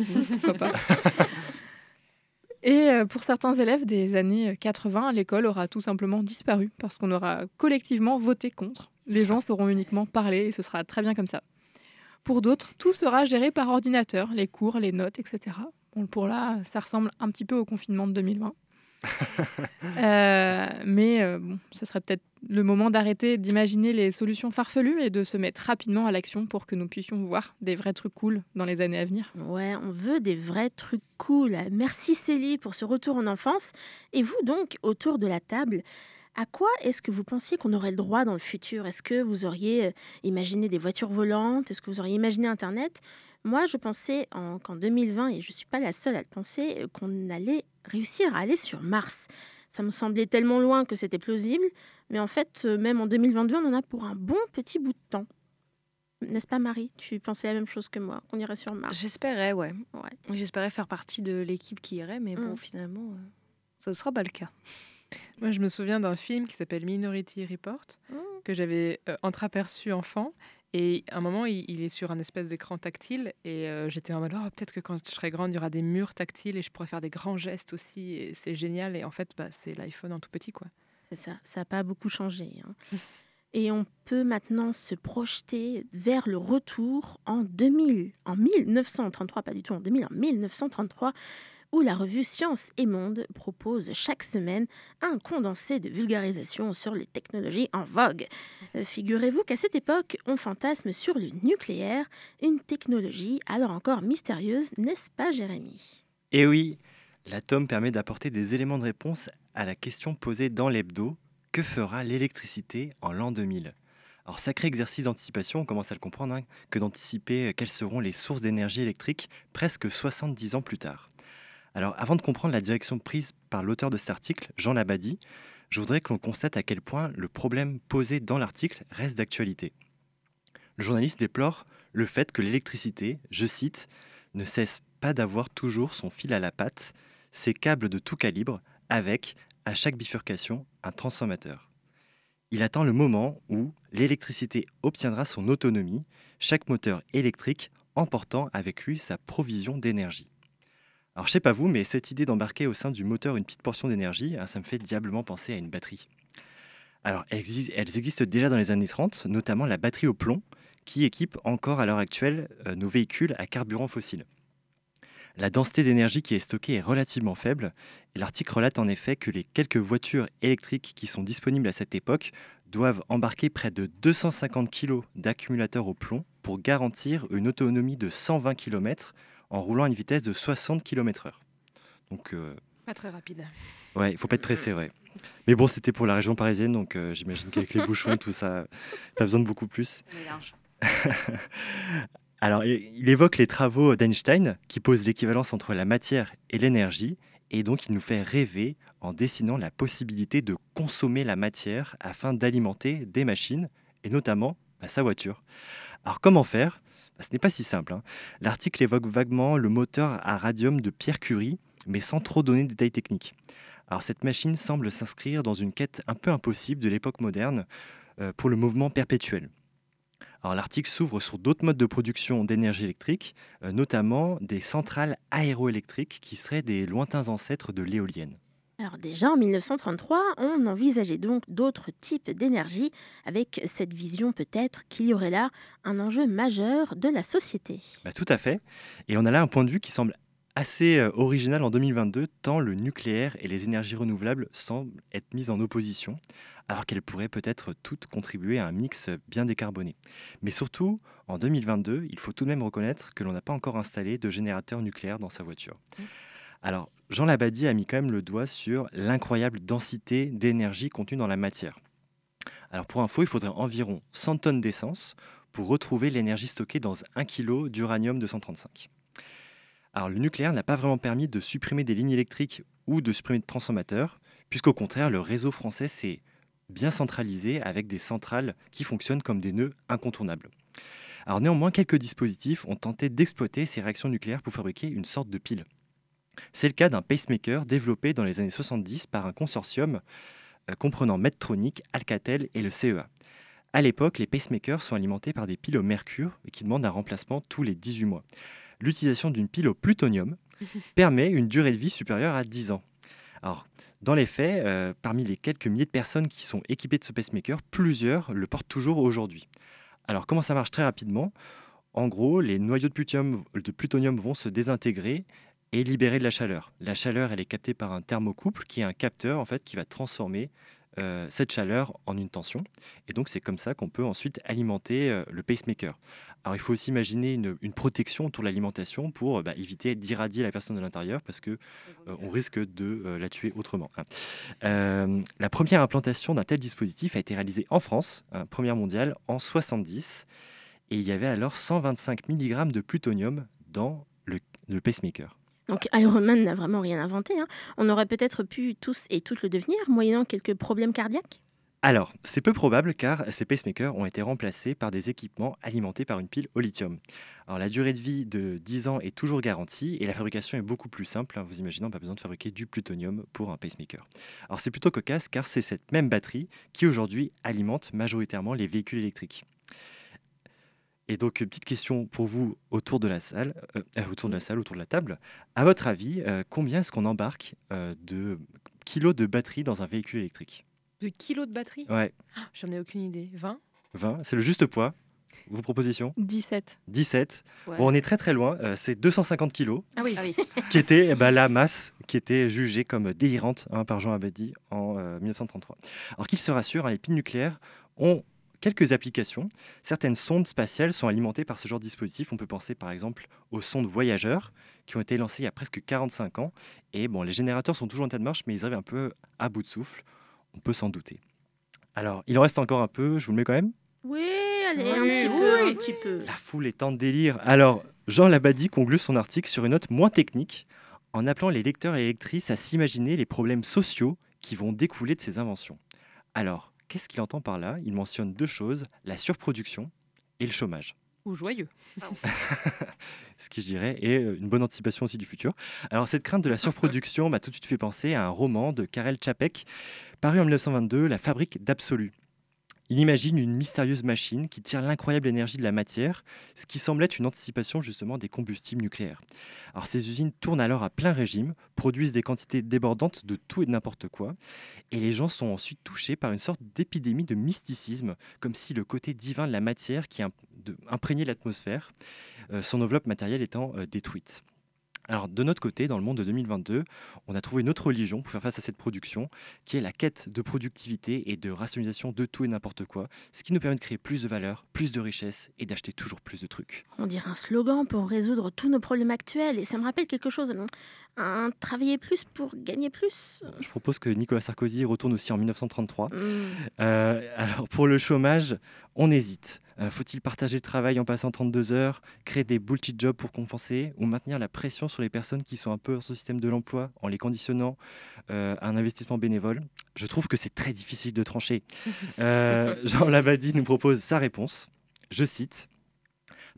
Speaker 6: Et euh, pour certains élèves des années 80, l'école aura tout simplement disparu parce qu'on aura collectivement voté contre. Les gens sauront uniquement parler et ce sera très bien comme ça. Pour d'autres, tout sera géré par ordinateur, les cours, les notes, etc. Pour là, ça ressemble un petit peu au confinement de 2020. Euh, mais euh, bon, ce serait peut-être le moment d'arrêter d'imaginer les solutions farfelues et de se mettre rapidement à l'action pour que nous puissions voir des vrais trucs cool dans les années à venir.
Speaker 2: Ouais, on veut des vrais trucs cool. Merci Célie pour ce retour en enfance. Et vous donc, autour de la table, à quoi est-ce que vous pensiez qu'on aurait le droit dans le futur? Est-ce que vous auriez euh, imaginé des voitures volantes? Est-ce que vous auriez imaginé Internet? Moi, je pensais en- qu'en 2020, et je ne suis pas la seule à le penser, euh, qu'on allait réussir à aller sur Mars. Ça me semblait tellement loin que c'était plausible, mais en fait, euh, même en 2022, on en a pour un bon petit bout de temps. N'est-ce pas Marie? Tu pensais la même chose que moi, qu'on irait sur Mars
Speaker 4: J'espérais, ouais.
Speaker 2: Ouais.
Speaker 4: J'espérais faire partie de l'équipe qui irait, mais bon,
Speaker 2: Mm.
Speaker 4: finalement, euh, ça ne sera pas le cas.
Speaker 7: Moi, je me souviens d'un film qui s'appelle Minority Report, que j'avais euh, entreaperçu enfant. Et à un moment, il, est sur un espèce d'écran tactile. Et euh, j'étais en mode, oh, peut-être que quand je serai grande, il y aura des murs tactiles et je pourrais faire des grands gestes aussi. C'est génial. Et en fait, bah, c'est l'iPhone en tout petit, quoi.
Speaker 2: C'est ça, ça n'a pas beaucoup changé. hein. Et on peut maintenant se projeter vers le retour en 2000, en 1933, pas du tout en 2000, en 1933, où la revue Science et Monde propose chaque semaine un condensé de vulgarisation sur les technologies en vogue. Euh, Figurez-vous qu'à cette époque, on fantasme sur le nucléaire, une technologie alors encore mystérieuse, n'est-ce pas Jérémy?
Speaker 5: Et oui, l'atome permet d'apporter des éléments de réponse à la question posée dans l'hebdo que fera l'électricité en l'an 2000 alors, sacré exercice d'anticipation, on commence à le comprendre, hein, que d'anticiper quelles seront les sources d'énergie électrique presque 70 ans plus tard. Alors, avant de comprendre la direction prise par l'auteur de cet article, Jean Labadie, je voudrais que l'on constate à quel point le problème posé dans l'article reste d'actualité. Le journaliste déplore le fait que l'électricité, je cite, ne cesse pas d'avoir toujours son fil à la patte, ses câbles de tout calibre, avec, à chaque bifurcation, un transformateur. Il attend le moment où l'électricité obtiendra son autonomie, chaque moteur électrique emportant avec lui sa provision d'énergie. Alors je sais pas vous, mais cette idée d'embarquer au sein du moteur une petite portion d'énergie, hein, ça me fait diablement penser à une batterie. Alors elles, existent déjà dans les années 30, notamment la batterie au plomb, qui équipe encore à l'heure actuelle euh, nos véhicules à carburant fossile. La densité d'énergie qui est stockée est relativement faible. L'article relate en effet que les quelques voitures électriques qui sont disponibles à cette époque doivent embarquer près de 250 kg d'accumulateurs au plomb pour garantir une autonomie de 120 km en roulant à une vitesse de 60 km/h.
Speaker 6: Donc, euh, pas très rapide.
Speaker 5: Ouais, il faut pas être pressé, ouais. Mais bon, c'était pour la région parisienne, donc euh, j'imagine qu'avec les bouchons, tout ça, pas besoin de beaucoup plus. Alors, il évoque les travaux d'Einstein qui posent l'équivalence entre la matière et l'énergie, et donc il nous fait rêver en dessinant la possibilité de consommer la matière afin d'alimenter des machines, et notamment bah, sa voiture. Alors, comment faire? Ce n'est pas si simple. Hein. L'article évoque vaguement le moteur à radium de Pierre Curie, mais sans trop donner de détails techniques. Alors, cette machine semble s'inscrire dans une quête un peu impossible de l'époque moderne euh, pour le mouvement perpétuel. Alors l'article s'ouvre sur d'autres modes de production d'énergie électrique, euh, notamment des centrales aéroélectriques qui seraient des lointains ancêtres de l'éolienne.
Speaker 2: Alors déjà en 1933, on envisageait donc d'autres types d'énergie avec cette vision peut-être qu'il y aurait là un enjeu majeur de la société.
Speaker 5: Bah, tout à fait. Et on a là un point de vue qui semble assez euh, original en 2022, tant le nucléaire et les énergies renouvelables semblent être mis en opposition alors qu'elles pourraient peut-être toutes contribuer à un mix bien décarboné. Mais surtout, en 2022, il faut tout de même reconnaître que l'on n'a pas encore installé de générateur nucléaire dans sa voiture. Mmh. Alors, Jean Labadie a mis quand même le doigt sur l'incroyable densité d'énergie contenue dans la matière. Alors pour info, il faudrait environ 100 tonnes d'essence pour retrouver l'énergie stockée dans 1 kg d'uranium 235. Alors le nucléaire n'a pas vraiment permis de supprimer des lignes électriques ou de supprimer de transformateurs, puisqu'au contraire, le réseau français s'est bien centralisé avec des centrales qui fonctionnent comme des nœuds incontournables. Alors néanmoins, quelques dispositifs ont tenté d'exploiter ces réactions nucléaires pour fabriquer une sorte de pile. C'est le cas d'un pacemaker développé dans les années 70 par un consortium euh, comprenant Medtronic, Alcatel et le CEA. À l'époque, les pacemakers sont alimentés par des piles au mercure et qui demandent un remplacement tous les 18 mois. L'utilisation d'une pile au plutonium permet une durée de vie supérieure à 10 ans. Alors, dans les faits, euh, parmi les quelques milliers de personnes qui sont équipées de ce pacemaker, plusieurs le portent toujours aujourd'hui. Alors comment ça marche très rapidement? En gros, les noyaux de plutonium, de plutonium vont se désintégrer et libérer de la chaleur. La chaleur, elle est captée par un thermocouple qui est un capteur en fait qui va transformer euh, cette chaleur en une tension. Et donc c'est comme ça qu'on peut ensuite alimenter euh, le pacemaker. Alors il faut aussi imaginer une, protection autour de l'alimentation pour bah, éviter d'irradier la personne de l'intérieur parce que euh, on risque de la tuer autrement. Hein. la première implantation d'un tel dispositif a été réalisée en France, hein, première mondiale, en 70. Et il y avait alors 125 mg de plutonium dans le pacemaker.
Speaker 2: Donc Iron Man n'a vraiment rien inventé. Hein. On aurait peut-être pu tous et toutes le devenir, moyennant quelques problèmes cardiaques?
Speaker 5: Alors, c'est peu probable car ces pacemakers ont été remplacés par des équipements alimentés par une pile au lithium. Alors, la durée de vie de 10 ans est toujours garantie et la fabrication est beaucoup plus simple. Hein. Vous imaginez, pas besoin de fabriquer du plutonium pour un pacemaker. Alors, c'est plutôt cocasse car c'est cette même batterie qui aujourd'hui alimente majoritairement les véhicules électriques. Et donc, petite question pour vous autour de la salle, euh, euh, autour de la salle, autour de la table. À votre avis, euh, combien est-ce qu'on embarque de kilos de batterie dans un véhicule électrique?
Speaker 7: De kilos de batterie?
Speaker 5: Ouais,
Speaker 7: Ah, J'en ai aucune idée. 20
Speaker 5: 20, c'est le juste poids. Vos propositions?
Speaker 6: 17.
Speaker 5: 17.
Speaker 2: Ouais.
Speaker 5: Bon, on est très très loin, euh, c'est 250 kilos,
Speaker 7: Ah oui.
Speaker 5: qui était eh ben, la masse qui était jugée comme délirante hein, par Jean Abadi en euh, 1933. Alors qu'il se rassure, hein, les piles nucléaires ont quelques applications. Certaines sondes spatiales sont alimentées par ce genre de dispositif. On peut penser par exemple aux sondes voyageurs qui ont été lancées il y a presque 45 ans. Et bon, les générateurs sont toujours en état de marche, mais ils arrivent un peu à bout de souffle. On peut s'en douter. Alors, il en reste encore un peu, je vous le mets quand même
Speaker 2: Oui, allez, un petit
Speaker 7: oui.
Speaker 2: peu, un petit peu.
Speaker 5: La foule est en délire. Alors, Jean Labadie conclut son article sur une note moins technique, en appelant les lecteurs et les lectrices à s'imaginer les problèmes sociaux qui vont découler de ces inventions. Alors, qu'est-ce qu'il entend par là? Il mentionne deux choses, la surproduction et le chômage.
Speaker 7: Ou joyeux.
Speaker 5: Ce qui, je dirais, est euh, une bonne anticipation aussi du futur. Alors, cette crainte de la surproduction m'a tout de suite fait penser à un roman de Karel Čapek, paru en 1922, La fabrique d'absolu. Il imagine une mystérieuse machine qui tire l'incroyable énergie de la matière, ce qui semble être une anticipation justement des combustibles nucléaires. Alors ces usines tournent alors à plein régime, produisent des quantités débordantes de tout et de n'importe quoi, et les gens sont ensuite touchés par une sorte d'épidémie de mysticisme, comme si le côté divin de la matière qui imprégnait l'atmosphère, euh, son enveloppe matérielle étant euh, détruite. Alors de notre côté, dans le monde de 2022, on a trouvé une autre religion pour faire face à cette production, qui est la quête de productivité et de rationalisation de tout et n'importe quoi, ce qui nous permet de créer plus de valeur, plus de richesse et d'acheter toujours plus de trucs.
Speaker 2: On dirait un slogan pour résoudre tous nos problèmes actuels. Et ça me rappelle quelque chose. Un travailler plus pour gagner plus.
Speaker 5: Je propose que Nicolas Sarkozy retourne aussi en 1933.
Speaker 2: Hmm.
Speaker 5: Euh, alors pour le chômage, on hésite. Euh, Faut-il partager le travail en passant 32 heures, créer des bullshit jobs pour compenser, ou maintenir la pression sur les personnes qui sont un peu hors ce système de l'emploi en les conditionnant euh, à un investissement bénévole? Je trouve que c'est très difficile de trancher. Jean Labadie nous propose sa réponse. Je cite.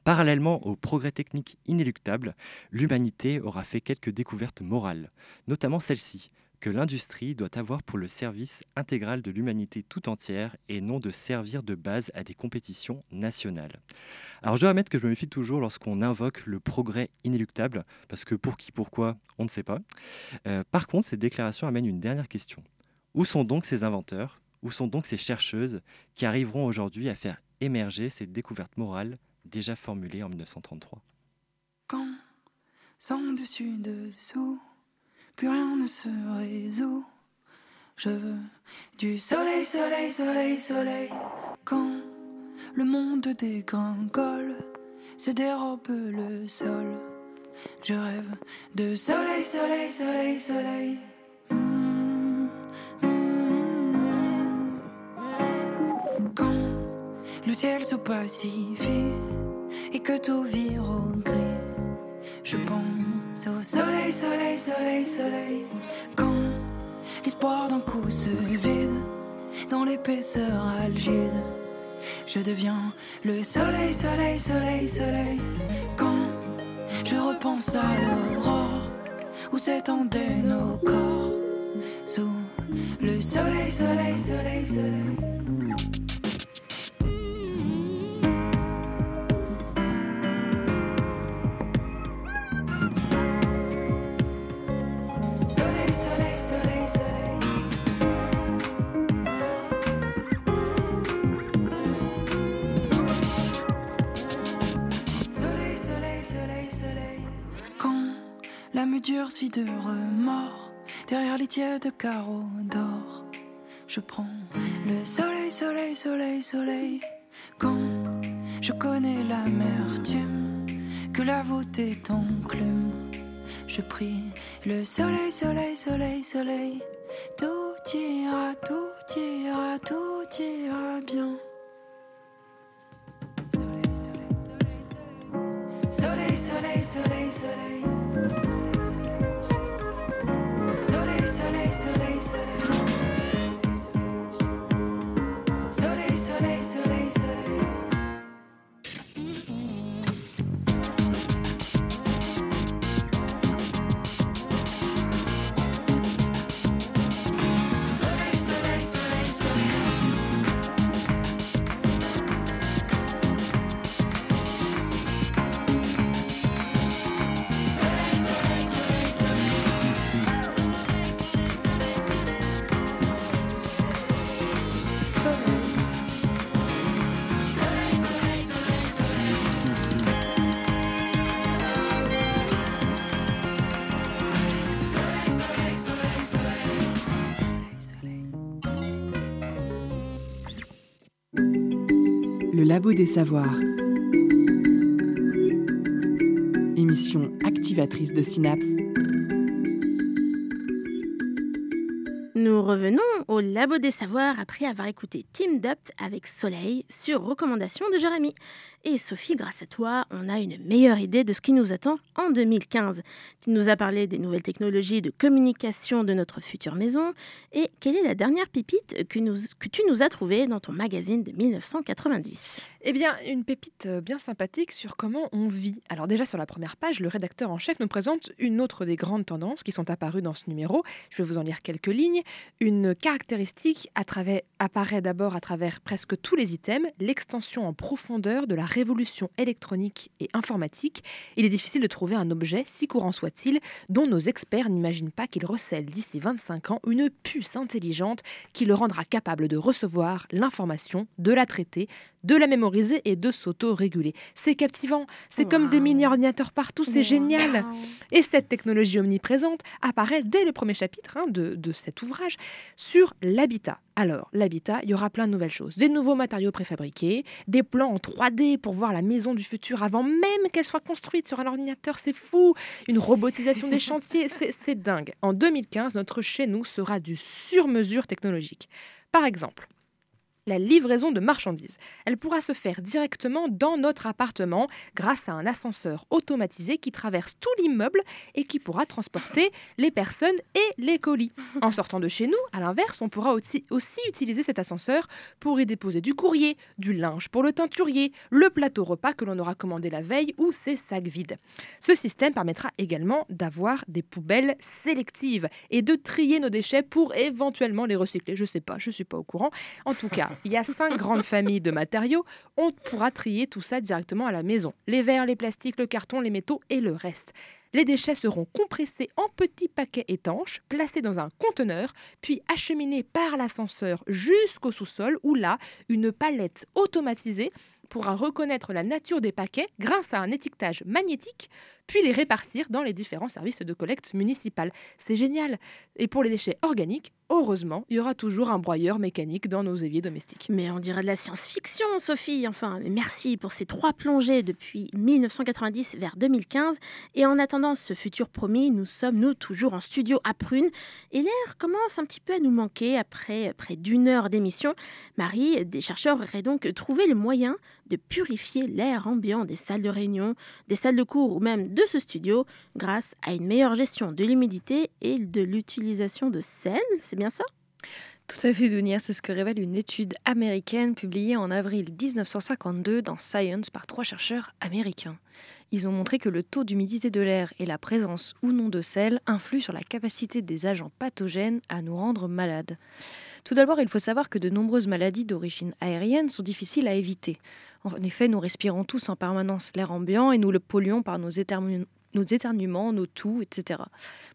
Speaker 5: Parallèlement aux progrès techniques inéluctables, l'humanité aura fait quelques découvertes morales, notamment celle-ci, que l'industrie doit avoir pour le service intégral de l'humanité tout entière et non de servir de base à des compétitions nationales. Alors je dois admettre que je me méfie toujours lorsqu'on invoque le progrès inéluctable, parce que pour qui, pourquoi, on ne sait pas. Euh, par contre, cette déclaration amène une dernière question. Où sont donc ces inventeurs? Où sont donc ces chercheuses qui arriveront aujourd'hui à faire émerger ces découvertes morales déjà formulées en 1933
Speaker 13: Quand, sans dessus dessous, plus rien ne se résout. Je veux du soleil, soleil, soleil, soleil. Quand le monde dégringole, se dérobe le sol. Je rêve de soleil, soleil, soleil, soleil. Mm, mm. Le ciel se pacifie et que tout vire au gris. Je pense au soleil, soleil, soleil, soleil. Quand l'espoir d'un coup se vide dans l'épaisseur algide, je deviens le soleil, soleil, soleil, soleil. Quand je repense à l'aurore où s'étendaient nos corps sous le soleil, soleil, soleil, soleil. L'âme durcit de remords, derrière les tièdes carreaux d'or, je prends le soleil, soleil, soleil, soleil. Quand je connais l'amertume que la voûte est enclume, je prie le soleil, soleil, soleil, soleil. Tout ira, tout ira, tout ira bien. Soleil, soleil, soleil, soleil. Soleil,
Speaker 1: Des Savoirs. Émission activatrice de synapses.
Speaker 2: Nous revenons au Labo des Savoirs après avoir écouté Team Up avec Soleil sur recommandation de Jérémy. Et Sophie, grâce à toi, on a une meilleure idée de ce qui nous attend en 2015. Tu nous as parlé des nouvelles technologies de communication de notre future maison. Et quelle est la dernière pépite que, que tu nous as trouvée dans ton magazine de 1990
Speaker 7: Eh bien, une pépite euh, bien sympathique sur comment on vit. Alors déjà sur la première page, le rédacteur en chef nous présente une autre des grandes tendances qui sont apparues dans ce numéro. Je vais vous en lire quelques lignes. Une caractéristique apparaît d'abord à travers presque tous les items, l'extension en profondeur de la révolution électronique et informatique, il est difficile de trouver un objet, si courant soit-il, dont nos experts n'imaginent pas qu'il recèle d'ici 25 ans une puce intelligente qui le rendra capable de recevoir l'information, de la traiter, de la mémoriser et de s'auto-réguler. C'est captivant, c'est comme des mini-ordinateurs partout, c'est génial. Et cette technologie omniprésente apparaît dès le premier chapitre hein, de, de cet ouvrage sur l'habitat. Alors, l'habitat, il y aura plein de nouvelles choses. Des nouveaux matériaux préfabriqués, des plans en 3D pour voir la maison du futur avant même qu'elle soit construite sur un ordinateur, c'est fou. Une robotisation des chantiers, c'est dingue. En 2015, notre chez nous sera du sur-mesure technologique. Par exemple, la livraison de marchandises. Elle pourra se faire directement dans notre appartement grâce à un ascenseur automatisé qui traverse tout l'immeuble et qui pourra transporter les personnes et les colis. En sortant de chez nous, à l'inverse, on pourra aussi, aussi utiliser cet ascenseur pour y déposer du courrier, du linge pour le teinturier, le plateau repas que l'on aura commandé la veille ou ses sacs vides. Ce système permettra également d'avoir des poubelles sélectives et de trier nos déchets pour éventuellement les recycler. Je sais pas, je suis pas au courant. En tout cas, il y a cinq grandes familles de matériaux. On pourra trier tout ça directement à la maison. Les verres, les plastiques, le carton, les métaux et le reste. Les déchets seront compressés en petits paquets étanches, placés dans un conteneur, puis acheminés par l'ascenseur jusqu'au sous-sol où là, une palette automatisée pourra reconnaître la nature des paquets grâce à un étiquetage magnétique, puis les répartir dans les différents services de collecte municipale. C'est génial. Et pour les déchets organiques, heureusement, il y aura toujours un broyeur mécanique dans nos éviers domestiques.
Speaker 2: Mais on dirait de la science-fiction, Sophie. Enfin, merci pour ces trois plongées depuis 1990 vers 2015. Et en attendant ce futur promis, nous sommes, nous, toujours en studio à Prune. Et l'air commence un petit peu à nous manquer après près d'une heure d'émission. Marie, des chercheurs auraient donc trouvé le moyen de purifier l'air ambiant des salles de réunion, des salles de cours ou même de ce studio grâce à une meilleure gestion de l'humidité et de l'utilisation de sel. C'est bien ça?
Speaker 4: Tout à fait, Dunia, c'est ce que révèle une étude américaine publiée en avril 1952 dans Science par trois chercheurs américains. Ils ont montré que le taux d'humidité de l'air et la présence ou non de sel influent sur la capacité des agents pathogènes à nous rendre malades. Tout d'abord, il faut savoir que de nombreuses maladies d'origine aérienne sont difficiles à éviter. En effet, nous respirons tous en permanence l'air ambiant et nous le polluons par nos, nos éternuements, nos toux, etc.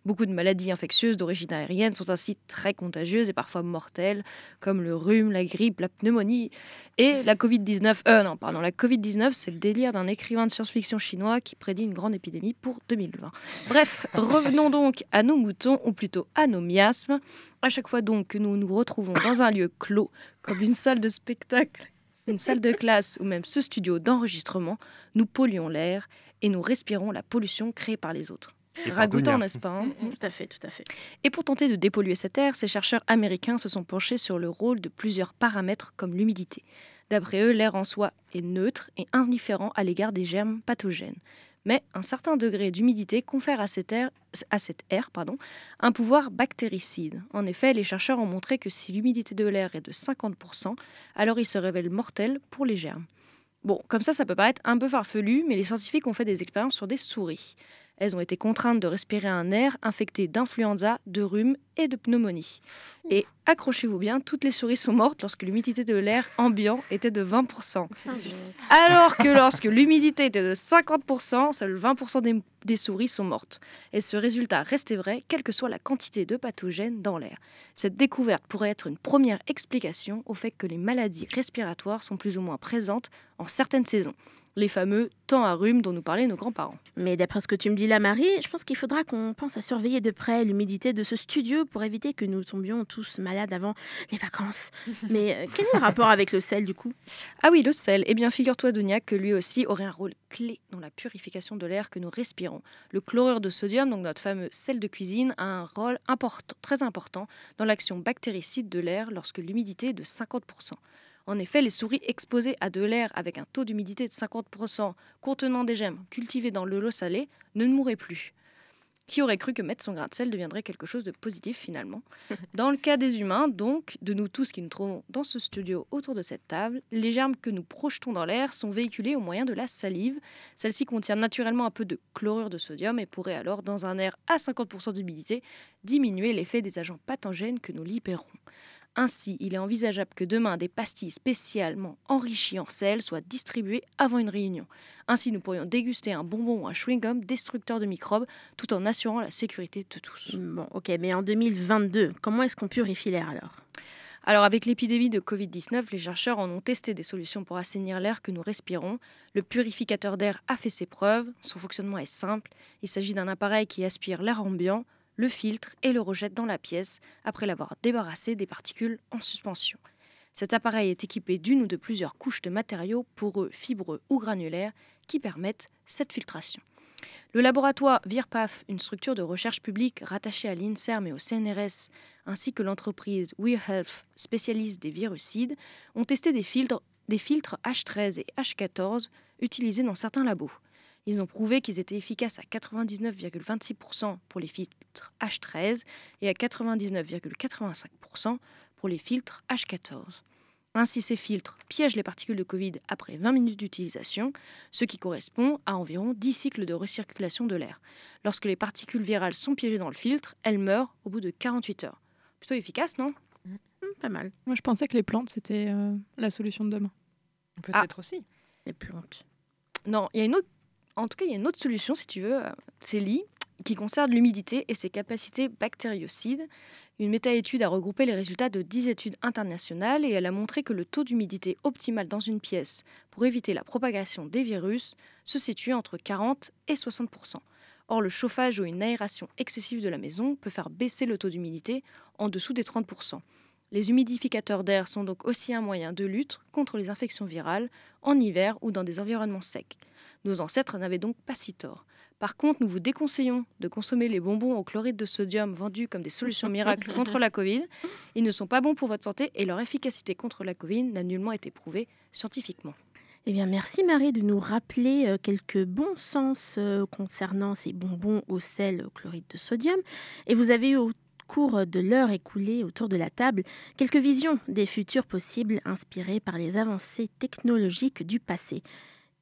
Speaker 4: Beaucoup de maladies infectieuses d'origine aérienne sont ainsi très contagieuses et parfois mortelles, comme le rhume, la grippe, la pneumonie et la Covid-19. Euh, non, pardon, la Covid-19, c'est le délire d'un écrivain de science-fiction chinois qui prédit une grande épidémie pour 2020. Bref, revenons donc à nos moutons, ou plutôt à nos miasmes. À chaque fois donc que nous nous retrouvons dans un lieu clos, comme une salle de spectacle, une salle de classe ou même ce studio d'enregistrement, nous polluons l'air et nous respirons la pollution créée par les autres. Ragoûtant, n'est-ce pas hein
Speaker 2: Tout à fait, tout à fait.
Speaker 4: Et pour tenter de dépolluer cette air, ces chercheurs américains se sont penchés sur le rôle de plusieurs paramètres comme l'humidité. D'après eux, l'air en soi est neutre et indifférent à l'égard des germes pathogènes mais un certain degré d'humidité confère à cette air pardon, un pouvoir bactéricide. En effet, les chercheurs ont montré que si l'humidité de l'air est de 50%, alors il se révèle mortel pour les germes. Bon, comme ça, ça peut paraître un peu farfelu, mais les scientifiques ont fait des expériences sur des souris. Elles ont été contraintes de respirer un air infecté d'influenza, de rhume et de pneumonie. Et accrochez-vous bien, toutes les souris sont mortes lorsque l'humidité de l'air ambiant était de 20%. Alors que lorsque l'humidité était de 50%, seuls 20% des, des, souris sont mortes. Et ce résultat restait vrai, quelle que soit la quantité de pathogènes dans l'air. Cette découverte pourrait être une première explication au fait que les maladies respiratoires sont plus ou moins présentes en certaines saisons. Les fameux temps à rhume dont nous parlaient nos grands-parents.
Speaker 2: Mais d'après ce que tu me dis là, Marie, je pense qu'il faudra qu'on pense à surveiller de près l'humidité de ce studio pour éviter que nous tombions tous malades avant les vacances. Mais euh, quel est le rapport avec le sel du coup?
Speaker 4: Ah oui, le sel. Eh bien, figure-toi, Dunia, que lui aussi aurait un rôle clé dans la purification de l'air que nous respirons. Le chlorure de sodium, donc notre fameux sel de cuisine, a un rôle important, très important dans l'action bactéricide de l'air lorsque l'humidité est de 50%. En effet, les souris exposées à de l'air avec un taux d'humidité de 50% contenant des gemmes cultivées dans le lot salé ne mourraient plus. Qui aurait cru que mettre son grain de sel deviendrait quelque chose de positif finalement? Dans le cas des humains, donc, de nous tous qui nous trouvons dans ce studio autour de cette table, les germes que nous projetons dans l'air sont véhiculés au moyen de la salive. Celle-ci contient naturellement un peu de chlorure de sodium et pourrait alors, dans un air à 50% d'humidité, diminuer l'effet des agents pathogènes que nous libérons. Ainsi, il est envisageable que demain des pastilles spécialement enrichies en sel soient distribuées avant une réunion. Ainsi, nous pourrions déguster un bonbon ou un chewing-gum destructeur de microbes tout en assurant la sécurité de tous.
Speaker 2: Bon, ok, mais en 2022, comment est-ce qu'on purifie l'air alors?
Speaker 4: Alors avec l'épidémie de Covid-19, les chercheurs en ont testé des solutions pour assainir l'air que nous respirons. Le purificateur d'air a fait ses preuves, son fonctionnement est simple, il s'agit d'un appareil qui aspire l'air ambiant le filtre et le rejette dans la pièce après l'avoir débarrassé des particules en suspension. Cet appareil est équipé d'une ou de plusieurs couches de matériaux poreux, fibreux ou granulaires qui permettent cette filtration. Le laboratoire VIRPAF, une structure de recherche publique rattachée à l'INSERM et au CNRS, ainsi que l'entreprise WeHealth, spécialiste des virucides, ont testé des filtres, des filtres H13 et H14 utilisés dans certains labos. Ils ont prouvé qu'ils étaient efficaces à 99,26% pour les filtres H13 et à 99,85% pour les filtres H14. Ainsi, ces filtres piègent les particules de Covid après 20 minutes d'utilisation, ce qui correspond à environ 10 cycles de recirculation de l'air. Lorsque les particules virales sont piégées dans le filtre, elles meurent au bout de 48 heures. Plutôt efficace, non?
Speaker 2: Mmh, Pas mal.
Speaker 6: Moi, je pensais que les plantes, c'était euh, la solution de demain.
Speaker 7: Peut-être aussi.
Speaker 2: Les plantes.
Speaker 4: Non, il y a une autre en tout cas, il y a une autre solution, si tu veux, euh, c'est l'I, qui concerne l'humidité et ses capacités bactériocides. Une méta-étude a regroupé les résultats de 10 études internationales et elle a montré que le taux d'humidité optimal dans une pièce pour éviter la propagation des virus se situe entre 40 et 60% Or, le chauffage ou une aération excessive de la maison peut faire baisser le taux d'humidité en dessous des 30 les humidificateurs d'air sont donc aussi un moyen de lutte contre les infections virales en hiver ou dans des environnements secs. Nos ancêtres n'avaient donc pas si tort. Par contre, nous vous déconseillons de consommer les bonbons au chloride de sodium vendus comme des solutions miracles contre la Covid. Ils ne sont pas bons pour votre santé et leur efficacité contre la Covid n'a nullement été prouvée scientifiquement.
Speaker 2: Eh bien, merci Marie de nous rappeler euh, quelques bons sens euh, concernant ces bonbons au sel au chloride de sodium. Et vous avez eu cours de l'heure écoulée autour de la table quelques visions des futurs possibles inspirées par les avancées technologiques du passé.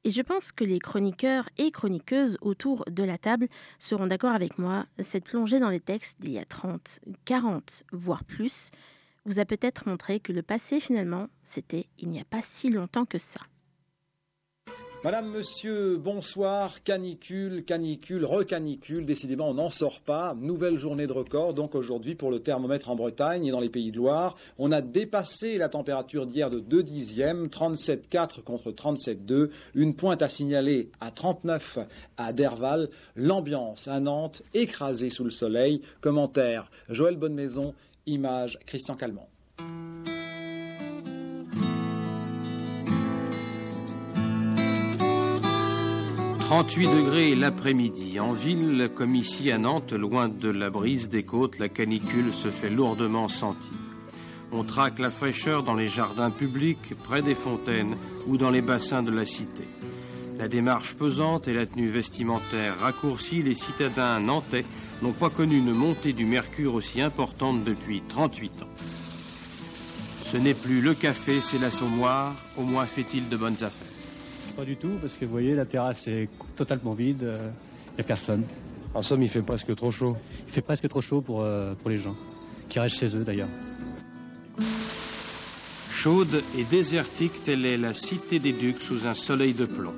Speaker 2: Et je pense que les chroniqueurs et chroniqueuses autour de la table seront d'accord avec moi. Cette plongée dans les textes d'il y a 30, 40, voire plus, vous a peut-être montré que le passé, finalement, c'était il n'y a pas si longtemps que ça.
Speaker 14: Madame, monsieur, bonsoir. Canicule, canicule, recanicule. Décidément, on n'en sort pas. Nouvelle journée de record. Donc aujourd'hui, pour le thermomètre en Bretagne et dans les pays de Loire, on a dépassé la température d'hier de 2 dixièmes, 37,4 contre 37,2. Une pointe à signaler à 39 à Derval. L'ambiance à Nantes, écrasée sous le soleil. Commentaire Joël Bonnemaison. Image Christian Calment.
Speaker 15: 38 degrés l'après-midi. En ville, comme ici à Nantes, loin de la brise des côtes, la canicule se fait lourdement sentir. On traque la fraîcheur dans les jardins publics, près des fontaines ou dans les bassins de la cité. La démarche pesante et la tenue vestimentaire raccourcie, les citadins nantais n'ont pas connu une montée du mercure aussi importante depuis 38 ans. Ce n'est plus le café, c'est l'assommoir, au moins fait-il de bonnes affaires.
Speaker 16: Pas du tout, parce que vous voyez, la terrasse est totalement vide, il euh, n'y a personne.
Speaker 17: En somme, il fait presque trop chaud.
Speaker 16: Il fait presque trop chaud pour, euh, pour les gens, qui restent chez eux d'ailleurs.
Speaker 15: Chaude et désertique, telle est la cité des Ducs sous un soleil de plomb.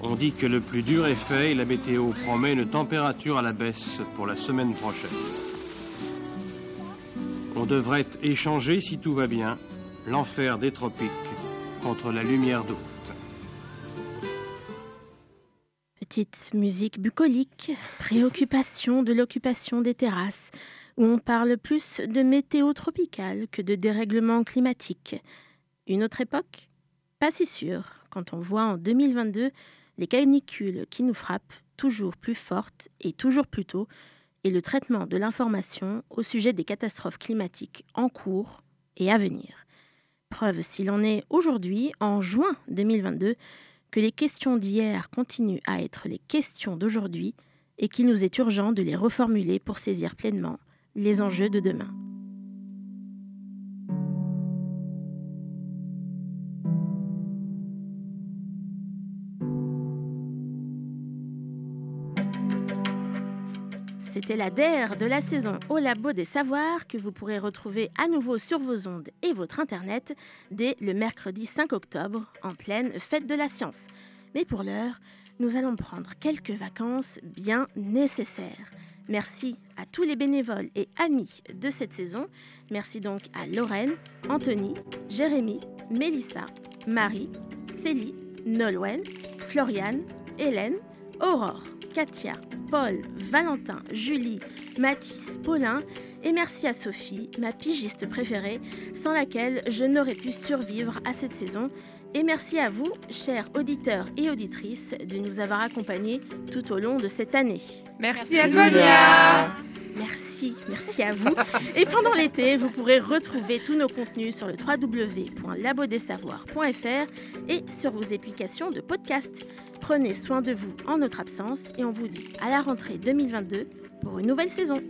Speaker 15: On dit que le plus dur est fait et la météo promet une température à la baisse pour la semaine prochaine. On devrait échanger, si tout va bien, l'enfer des tropiques contre la lumière d'août.
Speaker 2: Petite musique bucolique, préoccupation de l'occupation des terrasses, où on parle plus de météo tropicale que de dérèglement climatique. Une autre époque? Pas si sûr, quand on voit en 2022 les canicules qui nous frappent, toujours plus fortes et toujours plus tôt, et le traitement de l'information au sujet des catastrophes climatiques en cours et à venir. Preuve s'il en est aujourd'hui, en juin 2022, que les questions d'hier continuent à être les questions d'aujourd'hui et qu'il nous est urgent de les reformuler pour saisir pleinement les enjeux de demain. C'était la DER de la saison au Labo des Savoirs que vous pourrez retrouver à nouveau sur vos ondes et votre internet dès le mercredi 5 octobre en pleine fête de la science. Mais pour l'heure, nous allons prendre quelques vacances bien nécessaires. Merci à tous les bénévoles et amis de cette saison. Merci donc à Lorraine, Anthony, Jérémy, Mélissa, Marie, Célie, Nolwenn, Floriane, Hélène, Aurore, Katia, Paul, Valentin, Julie, Mathis, Paulin et merci à Sophie, ma pigiste préférée, sans laquelle je n'aurais pu survivre à cette saison. Et merci à vous, chers auditeurs et auditrices, de nous avoir accompagnés tout au long de cette année.
Speaker 7: Merci, à Sonia.
Speaker 2: Merci, merci à vous. Et pendant l'été, vous pourrez retrouver tous nos contenus sur le www.labodesavoirs.fr et sur vos applications de podcast. Prenez soin de vous en notre absence et on vous dit à la rentrée 2022 pour une nouvelle saison.